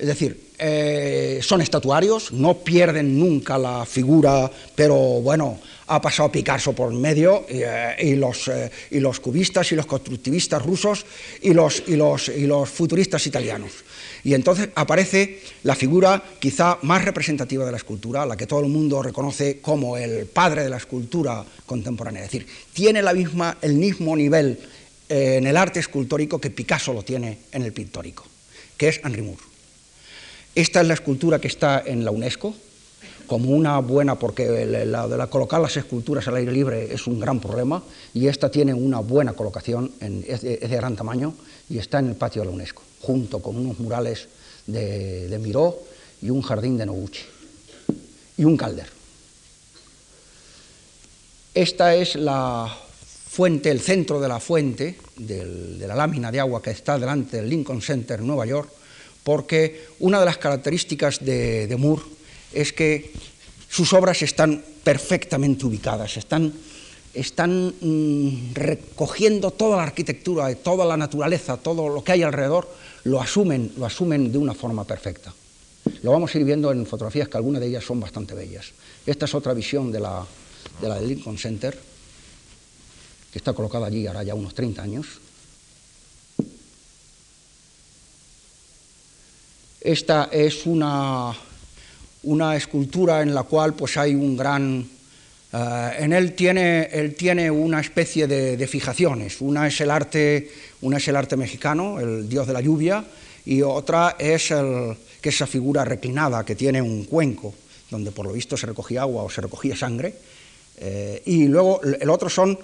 Es decir, eh, son estatuarios, no pierden nunca la figura, pero bueno, ha pasado Picasso por medio eh, y, los, eh, y, los, cubistas y los constructivistas rusos y los, y, los, y los futuristas italianos. Y entonces aparece la figura quizá más representativa de la escultura, la que todo el mundo reconoce como el padre de la escultura contemporánea. Es decir, tiene la misma, el mismo nivel en el arte escultórico que Picasso lo tiene en el pictórico, que es Henri Moore. Esta es la escultura que está en la UNESCO, como una buena, porque la colocar las esculturas al aire libre es un gran problema, y esta tiene una buena colocación, es, de, gran tamaño, y está en el patio de la UNESCO, junto con unos murales de, Miró y un jardín de Noguchi, y un calder. Esta es la fuente, el centro de la fuente, de la lámina de agua que está delante del Lincoln Center en Nueva York, porque una de las características de, Moore es que sus obras están perfectamente ubicadas, están, están mm, recogiendo toda la arquitectura, toda la naturaleza, todo lo que hay alrededor, lo asumen, lo asumen de una forma perfecta. Lo vamos a ir viendo en fotografías que algunas de ellas son bastante bellas. Esta es otra visión de la, de la del Lincoln Center, que está colocada allí ahora ya unos 30 años. Esta es una, una escultura en la cual pues, hay un gran... Eh, en él tiene, él tiene una especie de, fijaciones. Una es, el arte, una es el arte mexicano, el dios de la lluvia, y otra es el, que esa figura reclinada que tiene un cuenco, donde por lo visto se recogía agua o se recogía sangre. Eh, y luego el otro son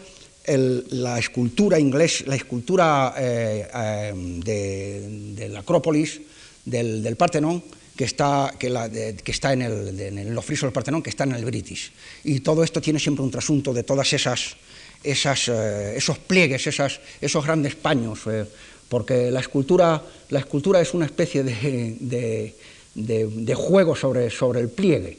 la escultura inglés, la escultura eh, de, la Acrópolis, del, Partenón que está, que, está en, el, los frisos del Partenón, que está en el British. Y todo esto tiene siempre un trasunto de todas esas, esas eh, esos pliegues, esas, esos grandes paños, eh, porque la escultura, la escultura es una especie de, de, juego sobre, sobre el pliegue.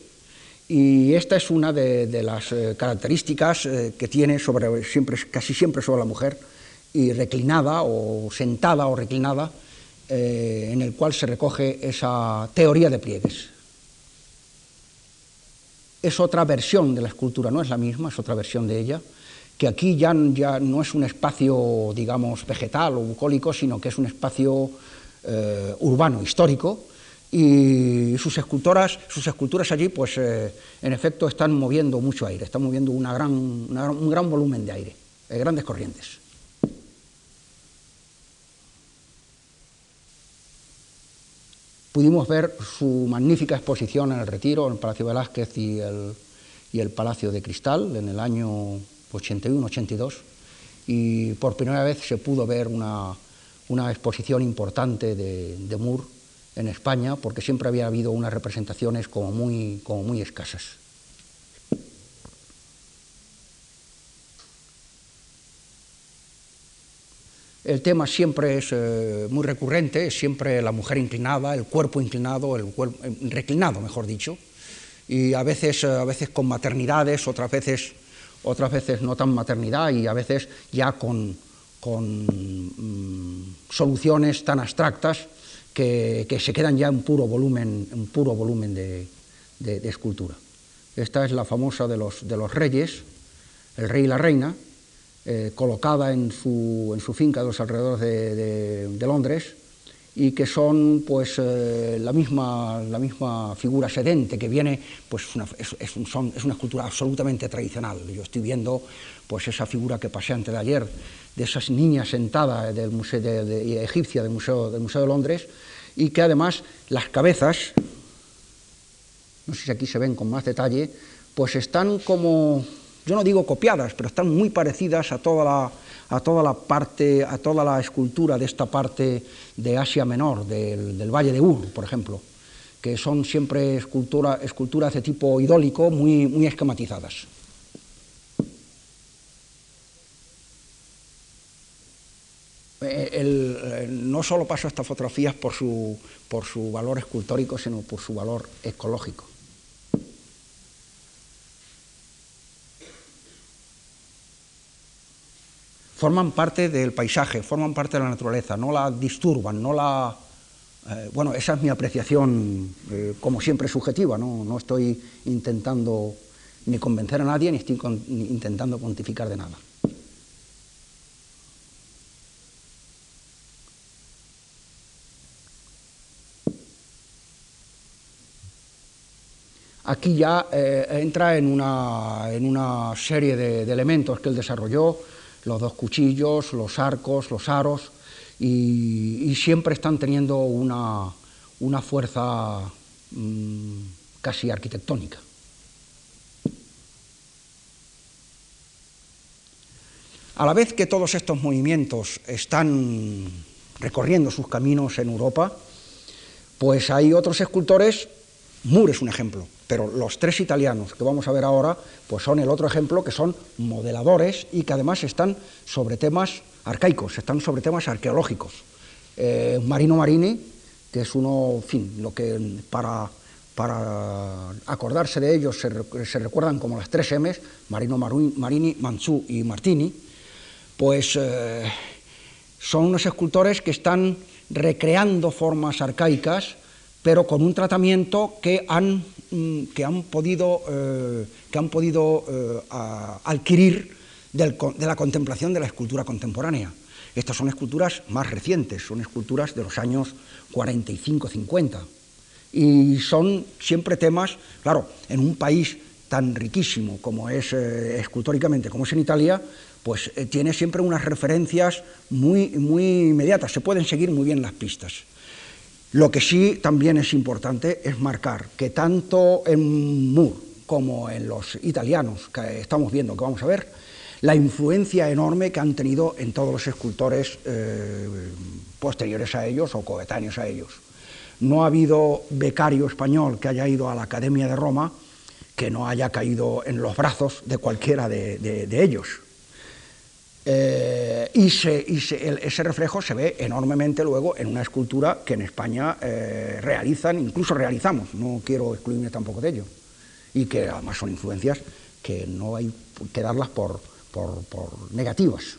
Y esta es una de, las eh, características que tiene sobre, siempre, casi siempre sobre la mujer, y reclinada o sentada o reclinada, eh, en el cual se recoge esa teoría de pliegues. Es otra versión de la escultura, no es la misma, es otra versión de ella, que aquí ya, no es un espacio, digamos, vegetal o bucólico, sino que es un espacio eh, urbano, histórico, y sus escultoras, sus esculturas allí, pues eh, en efecto están moviendo mucho aire, están moviendo un gran volumen de aire, grandes corrientes. Pudimos ver su magnífica exposición en el Retiro, en el Palacio Velázquez y el, y el Palacio de Cristal en el año 81-82 y por primera vez se pudo ver una, una exposición importante de, de Moore en España, porque siempre había habido unas representaciones como muy, como muy escasas. El tema siempre es eh, muy recurrente, siempre la mujer inclinada, el cuerpo inclinado, el cuerpo, eh, reclinado, mejor dicho, y a veces, a veces con maternidades, otras veces, otras veces no tan maternidad y a veces ya con, con mm, soluciones tan abstractas que, que, se quedan ya en puro volumen, en puro volumen de, de, de, escultura. Esta es la famosa de los, de los reyes, el rey y la reina, eh, colocada en su, en su, finca de los alrededores de, de Londres y que son pues eh, la, misma, la misma figura sedente que viene, pues es, un, son, es, una escultura absolutamente tradicional. Yo estoy viendo pues esa figura que pasé antes de ayer, de esas niñas sentadas del museo de, de, egipcia del museo, del museo de Londres, y que además las cabezas, no sé si aquí se ven con más detalle, pues están como yo no digo copiadas, pero están muy parecidas a toda la, a toda la parte, a toda la escultura de esta parte de Asia Menor, del, del Valle de Ur, por ejemplo, que son siempre escultura, esculturas de tipo idólico muy, muy esquematizadas. No solo paso estas fotografías por su, por su valor escultórico, sino por su valor ecológico. Forman parte del paisaje, forman parte de la naturaleza, no la disturban, no la... Eh, bueno, esa es mi apreciación, eh, como siempre, subjetiva, ¿no? no estoy intentando ni convencer a nadie, ni estoy intentando pontificar de nada. Aquí ya eh, entra en una, en una serie de elementos que él desarrolló, los dos cuchillos, los arcos, los aros, y, siempre están teniendo una, una fuerza mmm, casi arquitectónica. A la vez que todos estos movimientos están recorriendo sus caminos en Europa, pues hay otros escultores, Moore es un ejemplo, pero los tres italianos que vamos a ver ahora, pues son el otro ejemplo, que son modeladores y que además están sobre temas arcaicos, están sobre temas arqueológicos. Eh, Marino Marini, que es uno, en fin, lo que para, para acordarse de ellos se, se, recuerdan como las tres M's, Marino Marini, Manzù y Martini, pues eh, son unos escultores que están recreando formas arcaicas, pero con un tratamiento que han que han podido, eh, que han podido eh, adquirir de la contemplación de la escultura contemporánea. Estas son esculturas más recientes, son esculturas de los años 45-50. Y son siempre temas, claro, en un país tan riquísimo como es eh, escultóricamente, como es en Italia, pues tiene siempre unas referencias muy, muy inmediatas, se pueden seguir muy bien las pistas. Lo que sí también es importante es marcar que tanto en Moore como en los italianos que estamos viendo, que vamos a ver, la influencia enorme que han tenido en todos los escultores eh, posteriores a ellos o coetáneos a ellos. No ha habido becario español que haya ido a la Academia de Roma que no haya caído en los brazos de cualquiera de, ellos. Eh, y, se, ese reflejo se ve enormemente luego en una escultura que en España eh, realizan, incluso realizamos, no quiero excluirme tampoco de ello, y que además son influencias que no hay que darlas por, por, negativas.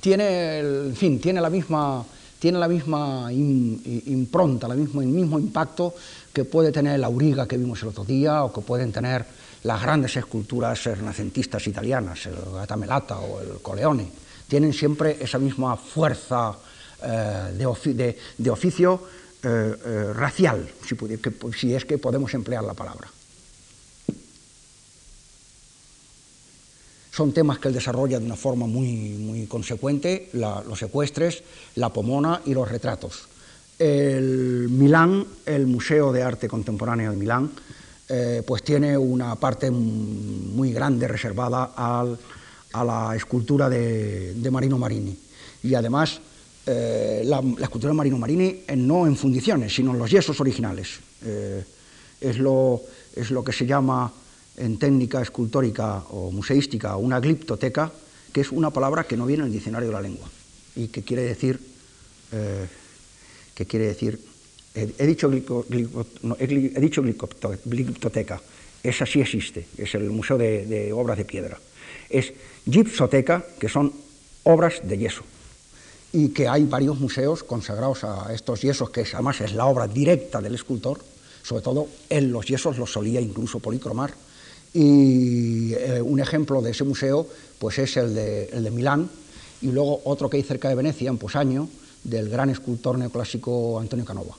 Tiene, en fin, tiene la misma, tiene la misma impronta, la mismo, el mismo impacto que puede tener la auriga que vimos el otro día o que pueden tener las grandes esculturas renacentistas italianas, el Gatamelata o el Coleone, tienen siempre esa misma fuerza eh, de, ofi de, de, oficio eh, eh, racial, si, es que podemos emplear la palabra. Son temas que él desarrolla de una forma muy, muy consecuente, los secuestres, la pomona y los retratos. El Milán, el Museo de Arte Contemporáneo de Milán, eh, pues tiene una parte muy grande reservada a la escultura de, Marino Marini. Y además, eh, la, escultura de Marino Marini no en fundiciones, sino en los yesos originales. Eh, es, lo, es lo que se llama en técnica escultórica o museística una gliptoteca, que es una palabra que no viene en el diccionario de la lengua y que quiere decir, eh, que quiere decir, he, dicho, he dicho gliptoteca, esa sí existe, es el Museo de, Obras de Piedra. Es gipsoteca, que son obras de yeso, y que hay varios museos consagrados a estos yesos, que además es la obra directa del escultor, sobre todo él los yesos los solía incluso policromar, y eh, un ejemplo de ese museo pues es el de, el de Milán, y luego otro que hay cerca de Venecia, en Posaño, del gran escultor neoclásico Antonio Canova.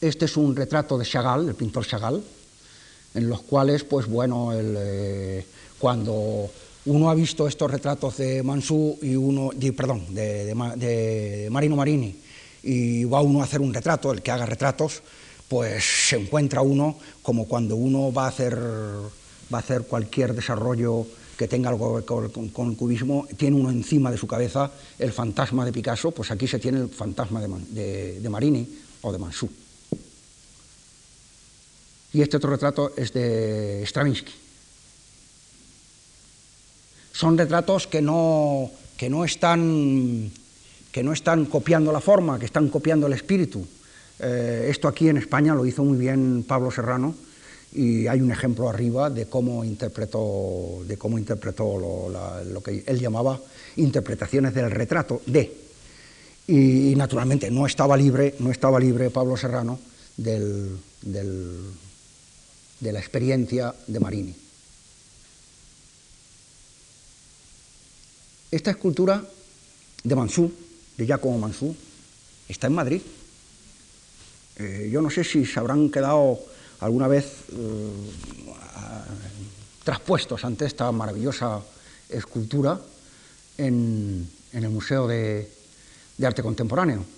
Este es un retrato de Chagall, el pintor Chagall, en los cuales, pues bueno, eh, cuando uno ha visto estos retratos de Mansú y uno, perdón, de, Marino Marini, y va uno a hacer un retrato, el que haga retratos, pues se encuentra uno como cuando uno va a hacer, va a hacer cualquier desarrollo que tenga algo con, el cubismo, tiene uno encima de su cabeza el fantasma de Picasso, pues aquí se tiene el fantasma de Marini o de Mansú y este otro retrato es de Stravinsky. Son retratos que no, que no, están, que no están copiando la forma, que están copiando el espíritu. Eh, esto aquí en España lo hizo muy bien Pablo Serrano y hay un ejemplo arriba de cómo interpretó, de cómo interpretó lo, que él llamaba interpretaciones del retrato de. Y, naturalmente no estaba libre, no estaba libre Pablo Serrano del de la experiencia de Marini. Esta escultura de Mansú, de Giacomo Mansú, está en Madrid. Eh, yo no sé si se habrán quedado alguna vez eh, traspuestos ante esta maravillosa escultura en, el Museo de Arte Contemporáneo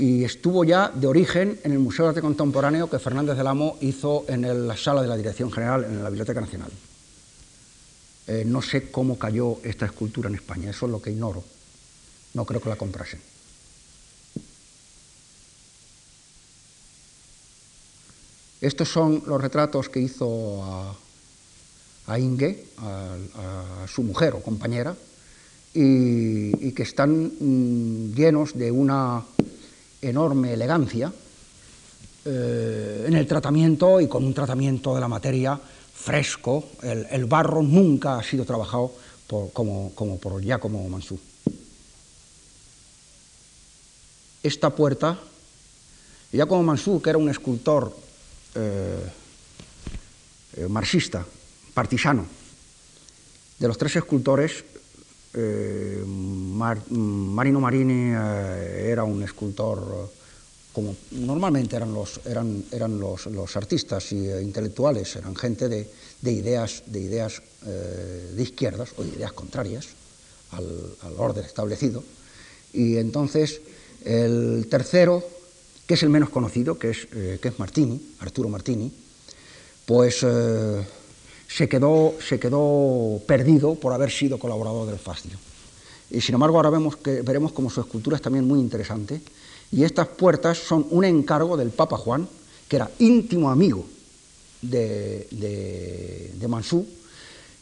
y estuvo ya de origen en el Museo de Arte Contemporáneo que Fernández del Amo hizo en la sala de la Dirección General, en la Biblioteca Nacional. Eh, no sé cómo cayó esta escultura en España, eso es lo que ignoro. No creo que la comprasen. Estos son los retratos que hizo a, Inge, a, su mujer o compañera, y, que están mm, llenos de una enorme elegancia eh, en el tratamiento y con un tratamiento de la materia fresco. El, barro nunca ha sido trabajado como, por Giacomo Mansú. Esta puerta, Giacomo Mansú, que era un escultor eh, eh, marxista, partisano, de los tres escultores, eh, Marino Marini eh, era un escultor eh, como normalmente eran los, eran, eran los, artistas y intelectuales, eran gente de, ideas, de, ideas de izquierdas o de ideas contrarias al, orden establecido. Y entonces el tercero, que es el menos conocido, que es, que es Martini, Arturo Martini, pues se quedó, se quedó perdido por haber sido colaborador del Fascio. Y sin embargo ahora vemos que, veremos como su escultura es también muy interesante. Y estas puertas son un encargo del Papa Juan, que era íntimo amigo de, de, Mansú,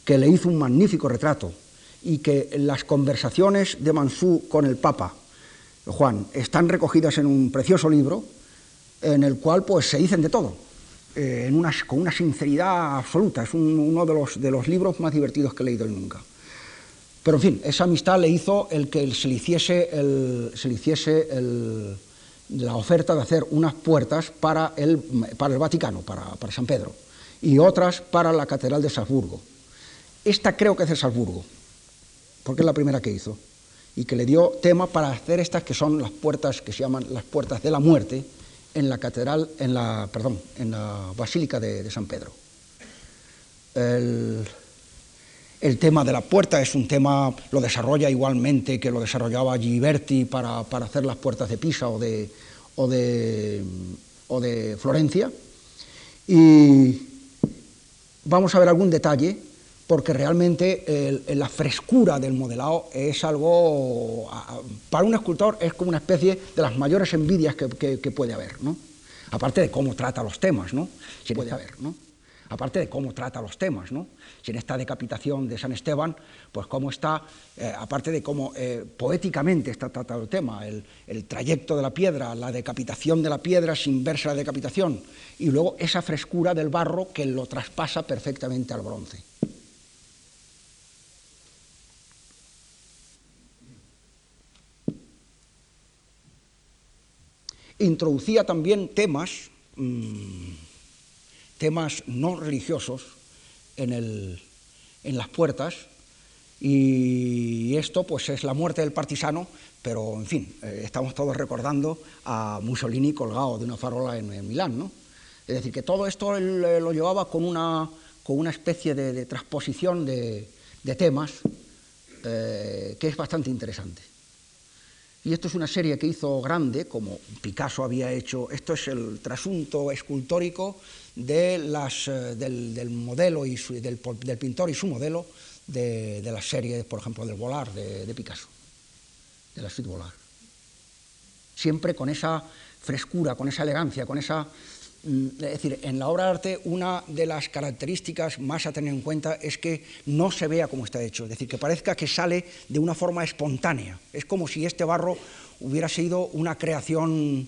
que le hizo un magnífico retrato y que las conversaciones de Mansú con el Papa Juan están recogidas en un precioso libro en el cual pues se dicen de todo eh, con una sinceridad absoluta. Es uno de los, de los libros más divertidos que he leído nunca. Pero en fin, esa amistad le hizo el que se le hiciese, el, se hiciese la oferta de hacer unas puertas para el, para el Vaticano, para, para, San Pedro, y otras para la Catedral de Salzburgo. Esta creo que es de Salzburgo, porque es la primera que hizo, y que le dio tema para hacer estas que son las puertas que se llaman las puertas de la muerte, en la catedral, en la, perdón, en la Basílica de, San Pedro. El, tema de la puerta es un tema, lo desarrolla igualmente que lo desarrollaba Ghiberti para, hacer las puertas de Pisa o de, o de, o de Florencia. Y vamos a ver algún detalle, porque realmente la frescura del modelado es algo, para un escultor es como una especie de las mayores envidias que, puede haber, ¿no? Aparte de cómo trata los temas, ¿no? Se puede haber, ¿no? aparte de cómo trata los temas, ¿no? Si en esta decapitación de San Esteban, pues cómo está, eh, aparte de cómo eh, poéticamente está tratado el tema, el, trayecto de la piedra, la decapitación de la piedra sin verse la decapitación, y luego esa frescura del barro que lo traspasa perfectamente al bronce. Introducía también temas... Mm, temas no religiosos en, las puertas y esto pues es la muerte del partisano, pero en fin, eh, estamos todos recordando a Mussolini colgado de una farola en, Milán, ¿no? Es decir, que todo esto eh, lo llevaba con una, con una especie de, transposición de, temas eh, que es bastante interesante. Y esto es una serie que hizo grande, como Picasso había hecho, esto es el trasunto escultórico de las, eh, del, modelo y del, pintor y su modelo de, de, las series, por ejemplo, del Volar de, Picasso, de la Suite Volar. Siempre con esa frescura, con esa elegancia, con esa... Mm, es decir, en la obra de arte una de las características más a tener en cuenta es que no se vea como está hecho, es decir, que parezca que sale de una forma espontánea. Es como si este barro hubiera sido una creación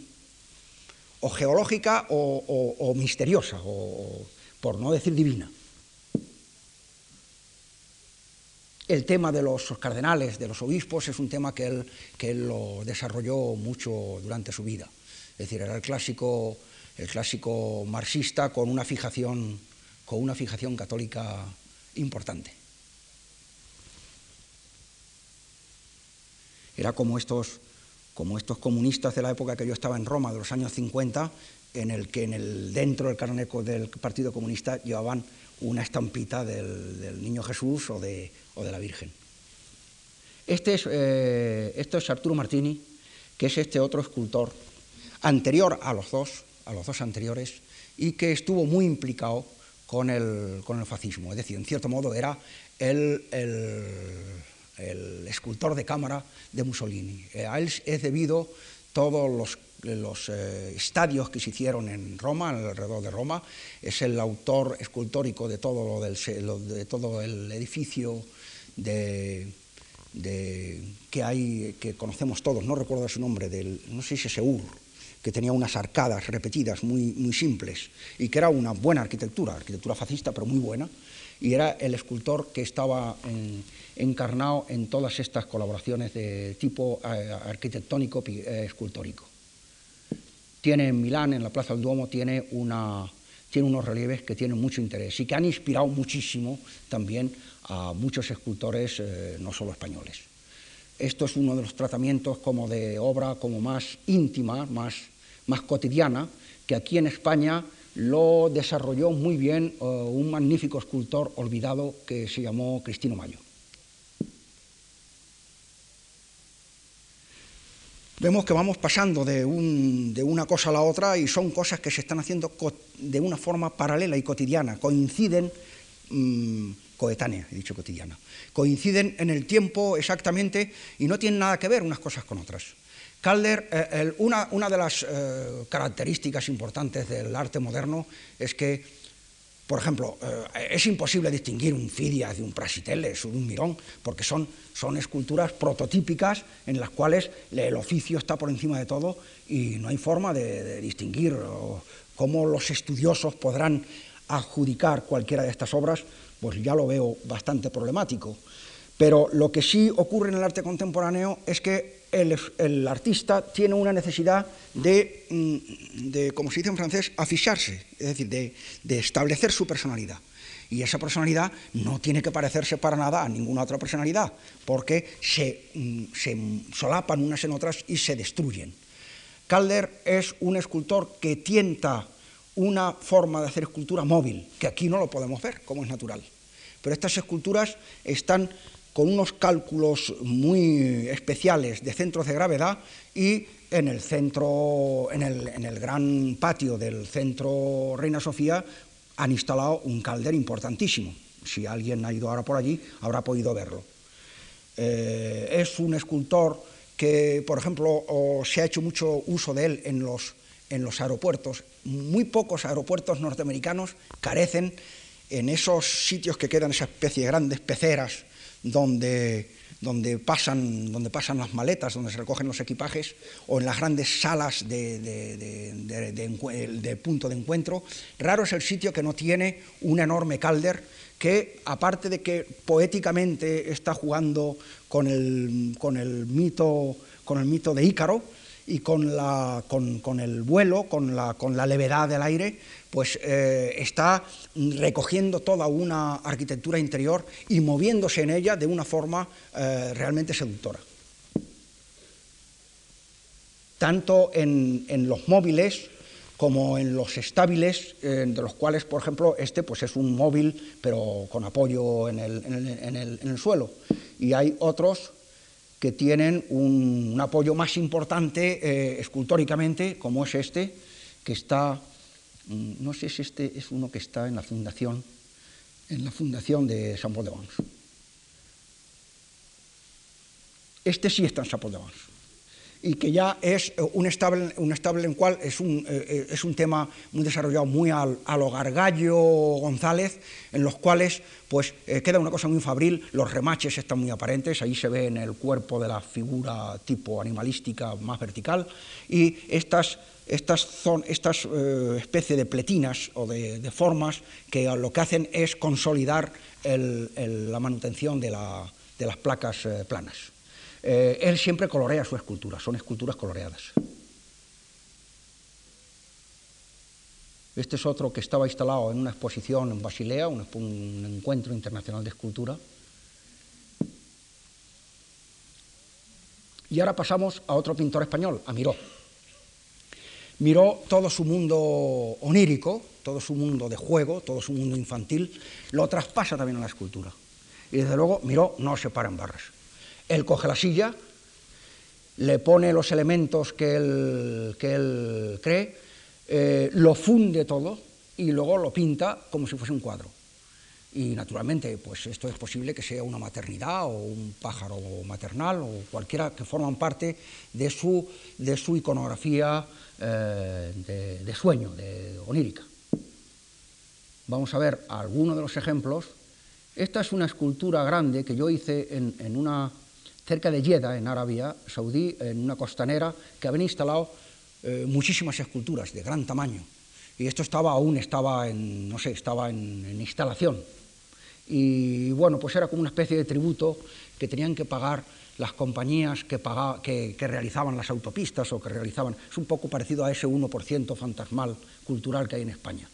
o geológica o, misteriosa, o, por no decir divina. El tema de los cardenales, de los obispos, es un tema que él, que él lo desarrolló mucho durante su vida. Es decir, era el clásico, el clásico marxista con una fijación, con una fijación católica importante. Era como estos como estos comunistas de la época que yo estaba en Roma, de los años 50, en el que en el, dentro del carneco del Partido Comunista llevaban una estampita del, Niño Jesús o de, la Virgen. Este es, eh, esto es Arturo Martini, que es este otro escultor anterior a los dos, a los dos anteriores, y que estuvo muy implicado con el, con el fascismo. Es decir, en cierto modo era el el escultor de cámara de Mussolini. Eh, a él es debido todos los, eh, estadios que se hicieron en Roma, alrededor de Roma, es el autor escultórico de todo, lo del, de todo el edificio de, que hay, que conocemos todos, no recuerdo su nombre, del, no sé si es Seur, que tenía unas arcadas repetidas muy, muy simples y que era una buena arquitectura, arquitectura fascista, pero muy buena, y era el escultor que estaba encarnado en todas estas colaboraciones de tipo eh, arquitectónico eh, escultórico. Tiene en Milán, en la Plaza del Duomo, tiene, una, tiene unos relieves que tienen mucho interés y que han inspirado muchísimo también a muchos escultores, eh, no solo españoles. Esto es uno de los tratamientos como de obra como más íntima, más, más cotidiana, que aquí en España lo desarrolló muy bien eh, un magnífico escultor olvidado que se llamó Cristino Mayo. Vemos que vamos pasando de, una cosa a la otra y son cosas que se están haciendo de una forma paralela y cotidiana, coinciden, mm, coetánea, he dicho cotidiana, coinciden en el tiempo exactamente y no tienen nada que ver unas cosas con otras. Calder, eh, una, de las eh, características importantes del arte moderno es que, por ejemplo, eh, es imposible distinguir un Fidias de un Praxiteles o un Mirón, porque son, esculturas prototípicas en las cuales el oficio está por encima de todo y no hay forma de, de distinguir cómo los estudiosos podrán adjudicar cualquiera de estas obras, pues ya lo veo bastante problemático. Pero lo que sí ocurre en el arte contemporáneo es que el, artista tiene una necesidad de, mm, como se dice en francés, afisarse, es decir, de, establecer su personalidad. Y esa personalidad no tiene que parecerse para nada a ninguna otra personalidad, porque se, mm, se solapan unas en otras y se destruyen. Calder es un escultor que tienta una forma de hacer escultura móvil, que aquí no lo podemos ver, como es natural. Pero estas esculturas están con unos cálculos muy especiales de centros de gravedad y en el centro, en el, gran patio del centro Reina Sofía, han instalado un calder importantísimo. Si alguien ha ido ahora por allí, habrá podido verlo. Eh, es un escultor que, por ejemplo, se ha hecho mucho uso de él en los, en los aeropuertos. Muy pocos aeropuertos norteamericanos carecen en esos sitios que quedan, esas especie de grandes peceras donde, donde, pasan, donde pasan las maletas, donde se recogen los equipajes, o en las grandes salas de, de, punto de encuentro. Raro es el sitio que no tiene un enorme calder que, aparte de que poéticamente está jugando con el, con el, mito, con el mito de Ícaro, y con, la, con, con, el vuelo, con la, con la levedad del aire, pues eh, está recogiendo toda una arquitectura interior y moviéndose en ella de una forma eh, realmente seductora. Tanto en, en, los móviles como en los estables, eh, de los cuales, por ejemplo, este pues es un móvil, pero con apoyo en el, en el, en el suelo. Y hay otros que tienen un, apoyo más importante eh, escultóricamente, como es este, que está, mm, no sé si este es uno que está en la fundación, en la fundación de San Paul de Vence. Este sí está en San Paul de Vence y que ya es eh, un estable, un estable en cual es un, eh, eh, es un tema muy desarrollado, muy a lo Gargallo González, en los cuales pues queda una cosa muy fabril, los remaches están muy aparentes, ahí se ve en el cuerpo de la figura tipo animalística más vertical, y estas estas, son, estas especie de pletinas o de, formas que lo que hacen es consolidar la manutención de, de las placas planas. Eh, él siempre colorea su escultura, son esculturas coloreadas. Este es otro que estaba instalado en una exposición en Basilea, un, encuentro internacional de escultura. Y ahora pasamos a otro pintor español, a Miró. Miró todo su mundo onírico, todo su mundo de juego, todo su mundo infantil, lo traspasa también a la escultura. Y desde luego Miró no se para en barras. Él coge la silla, le pone los elementos que él, que él cree, eh, lo funde todo y luego lo pinta como si fuese un cuadro. Y naturalmente, pues esto es posible que sea una maternidad o un pájaro maternal o cualquiera que forman parte de su, de su iconografía eh, de, sueño, de onírica. Vamos a ver algunos de los ejemplos. Esta es una escultura grande que yo hice en una cerca de Jeddah, en Arabia Saudí, en una costanera, que habían instalado eh, muchísimas esculturas de gran tamaño. Y esto estaba aún, estaba en, no sé, estaba en, instalación. Y bueno, pues era como una especie de tributo que tenían que pagar las compañías que, que, realizaban las autopistas o que realizaban, es un poco parecido a ese 1% fantasmal cultural que hay en España.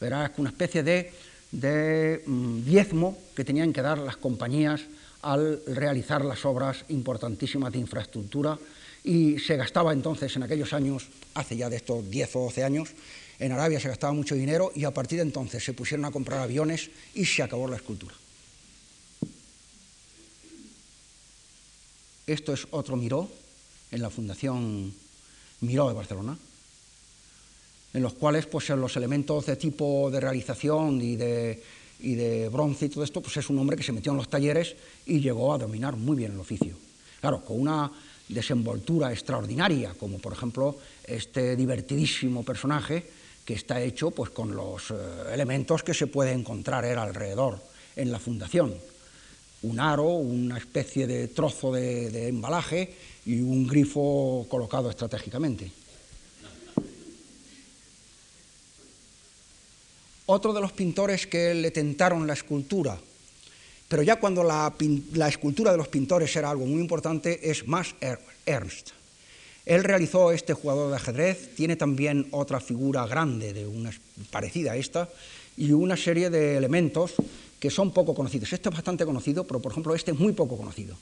Era una especie de, de mm, diezmo que tenían que dar las compañías al realizar las obras importantísimas de infraestructura y se gastaba entonces en aquellos años, hace ya de estos 10 o 12 años, en Arabia se gastaba mucho dinero y a partir de entonces se pusieron a comprar aviones y se acabó la escultura. Esto es otro Miró en la Fundación Miró de Barcelona, en los cuales pues, los elementos de tipo de realización y de y de bronce y todo esto, pues es un hombre que se metió en los talleres y llegó a dominar muy bien el oficio. Claro, con una desenvoltura extraordinaria, como por ejemplo este divertidísimo personaje que está hecho pues, con los eh, elementos que se puede encontrar alrededor en la fundación. Un aro, una especie de trozo de embalaje y un grifo colocado estratégicamente. Otro de los pintores que le tentaron la escultura, pero ya cuando la, escultura de los pintores era algo muy importante, es Max Ernst. Él realizó este jugador de ajedrez, tiene también otra figura grande, de una, parecida a esta, y una serie de elementos que son poco conocidos. Este es bastante conocido, pero por ejemplo este es muy poco conocido.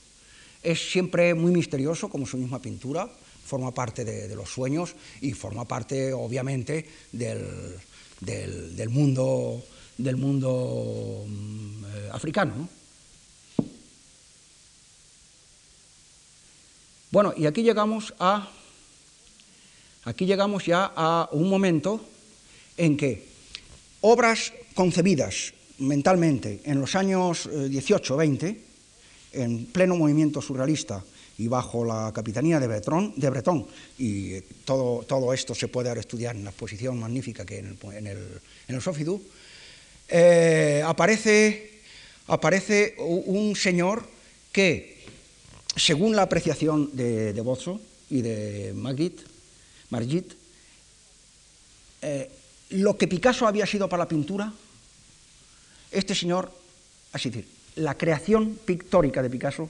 Es siempre muy misterioso, como su misma pintura, forma parte de los sueños y forma parte, obviamente, del, del, mundo, del mundo mm, eh, africano. Bueno, y aquí llegamos a aquí llegamos ya a un momento en que obras concebidas mentalmente en los años 18-20, eh, en pleno movimiento surrealista y bajo la capitanía de, de Breton, y eh, todo, todo, esto se puede ahora estudiar en la exposición magnífica que en el, en el, en Sofidú, eh, aparece, aparece un señor que, según la apreciación de, de Bozzo y de Margit, eh, lo que Picasso había sido para la pintura, este señor, así decir, la creación pictórica de Picasso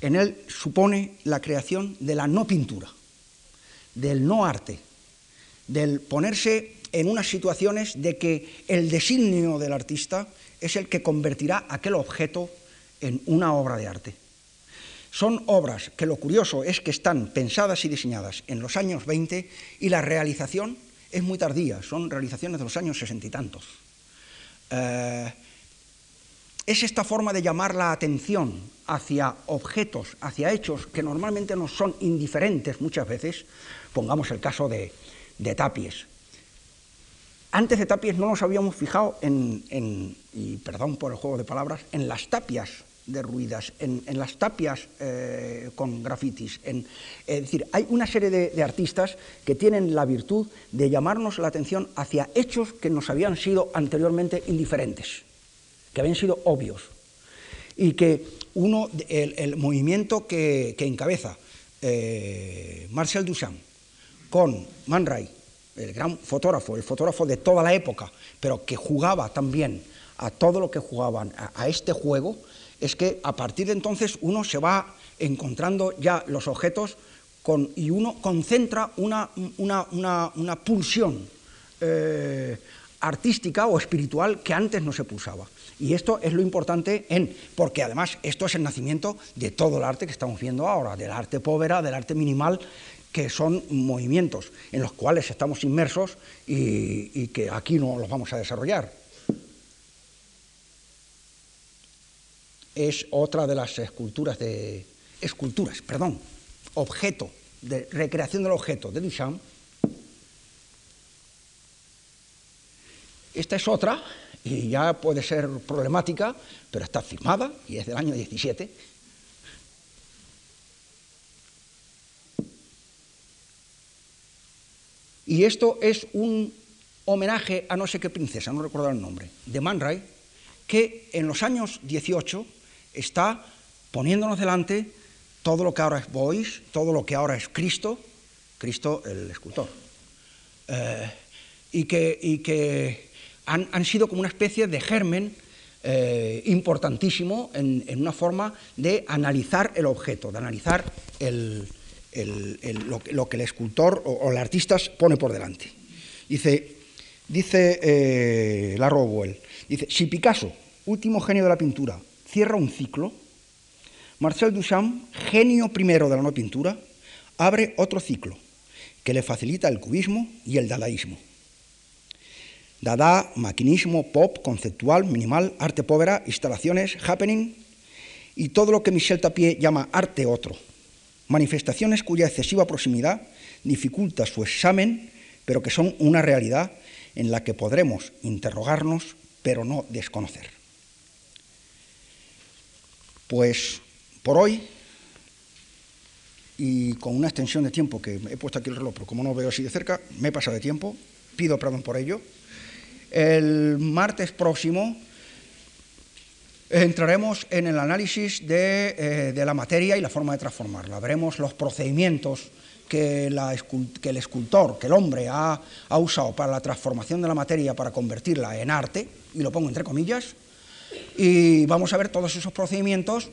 en él supone la creación de la no pintura, del no arte, del ponerse en unas situaciones de que el designio del artista es el que convertirá aquel objeto en una obra de arte. Son obras que lo curioso es que están pensadas y diseñadas en los años 20 y la realización es muy tardía, son realizaciones de los años sesenta y tantos. Eh, es esta forma de llamar la atención hacia objetos, hacia hechos que normalmente nos son indiferentes muchas veces. Pongamos el caso de, Tapies. Antes de Tapies no nos habíamos fijado en, y perdón por el juego de palabras, en las tapias derruidas, en, las tapias eh, con grafitis. es decir, hay una serie de, artistas que tienen la virtud de llamarnos la atención hacia hechos que nos habían sido anteriormente indiferentes, que habían sido obvios. Y que uno, el, movimiento que, encabeza eh, Marcel Duchamp con Man Ray, el gran fotógrafo, el fotógrafo de toda la época, pero que jugaba también a todo lo que jugaban a este juego, es que a partir de entonces uno se va encontrando ya los objetos y uno concentra una, pulsión eh, artística o espiritual que antes no se pulsaba. Y esto es lo importante en, porque además esto es el nacimiento de todo el arte que estamos viendo ahora, del arte povera, del arte minimal, que son movimientos en los cuales estamos inmersos y que aquí no los vamos a desarrollar. es otra de las esculturas de esculturas, perdón, objeto de recreación del objeto de Duchamp. Esta es otra y ya puede ser problemática, pero está firmada y es del año 17. Y esto es un homenaje a no sé qué princesa, no recuerdo el nombre, de Man Ray, que en los años 18 está poniéndonos delante todo lo que ahora es Bois, todo lo que ahora es Cristo, Cristo el escultor, eh, y que, han, sido como una especie de germen eh, importantísimo en, una forma de analizar el objeto, de analizar lo, que el escultor o, el artista pone por delante. Dice, dice eh, dice, si Picasso, último genio de la pintura, cierra un ciclo, Marcel Duchamp, genio primero de la no pintura, abre otro ciclo que le facilita el cubismo y el dadaísmo. Dada, maquinismo, pop, conceptual, minimal, arte povera, instalaciones, happening y todo lo que Michel Tapie llama arte otro. Manifestaciones cuya excesiva proximidad dificulta su examen, pero que son una realidad en la que podremos interrogarnos, pero no desconocer. Pues por hoy, y con una extensión de tiempo que he puesto aquí el reloj, pero como no veo así de cerca, me he pasado de tiempo, pido perdón por ello. El martes próximo entraremos en el análisis de, eh, la materia y la forma de transformarla. Veremos los procedimientos que, el escultor, que el hombre ha, ha usado para la transformación de la materia, para convertirla en arte, y lo pongo entre comillas, y vamos a ver todos esos procedimientos,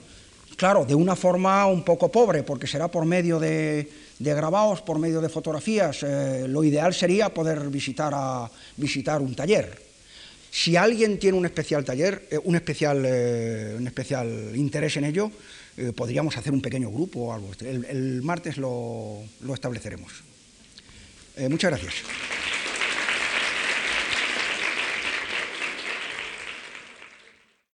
claro, de una forma un poco pobre, porque será por medio de, grabados, por medio de fotografías. Eh, lo ideal sería poder visitar, a, visitar un taller. Si alguien tiene un especial taller, eh, un, especial, eh, un especial interés en ello, podríamos hacer un pequeño grupo o algo. El, martes lo, lo estableceremos. muchas gracias.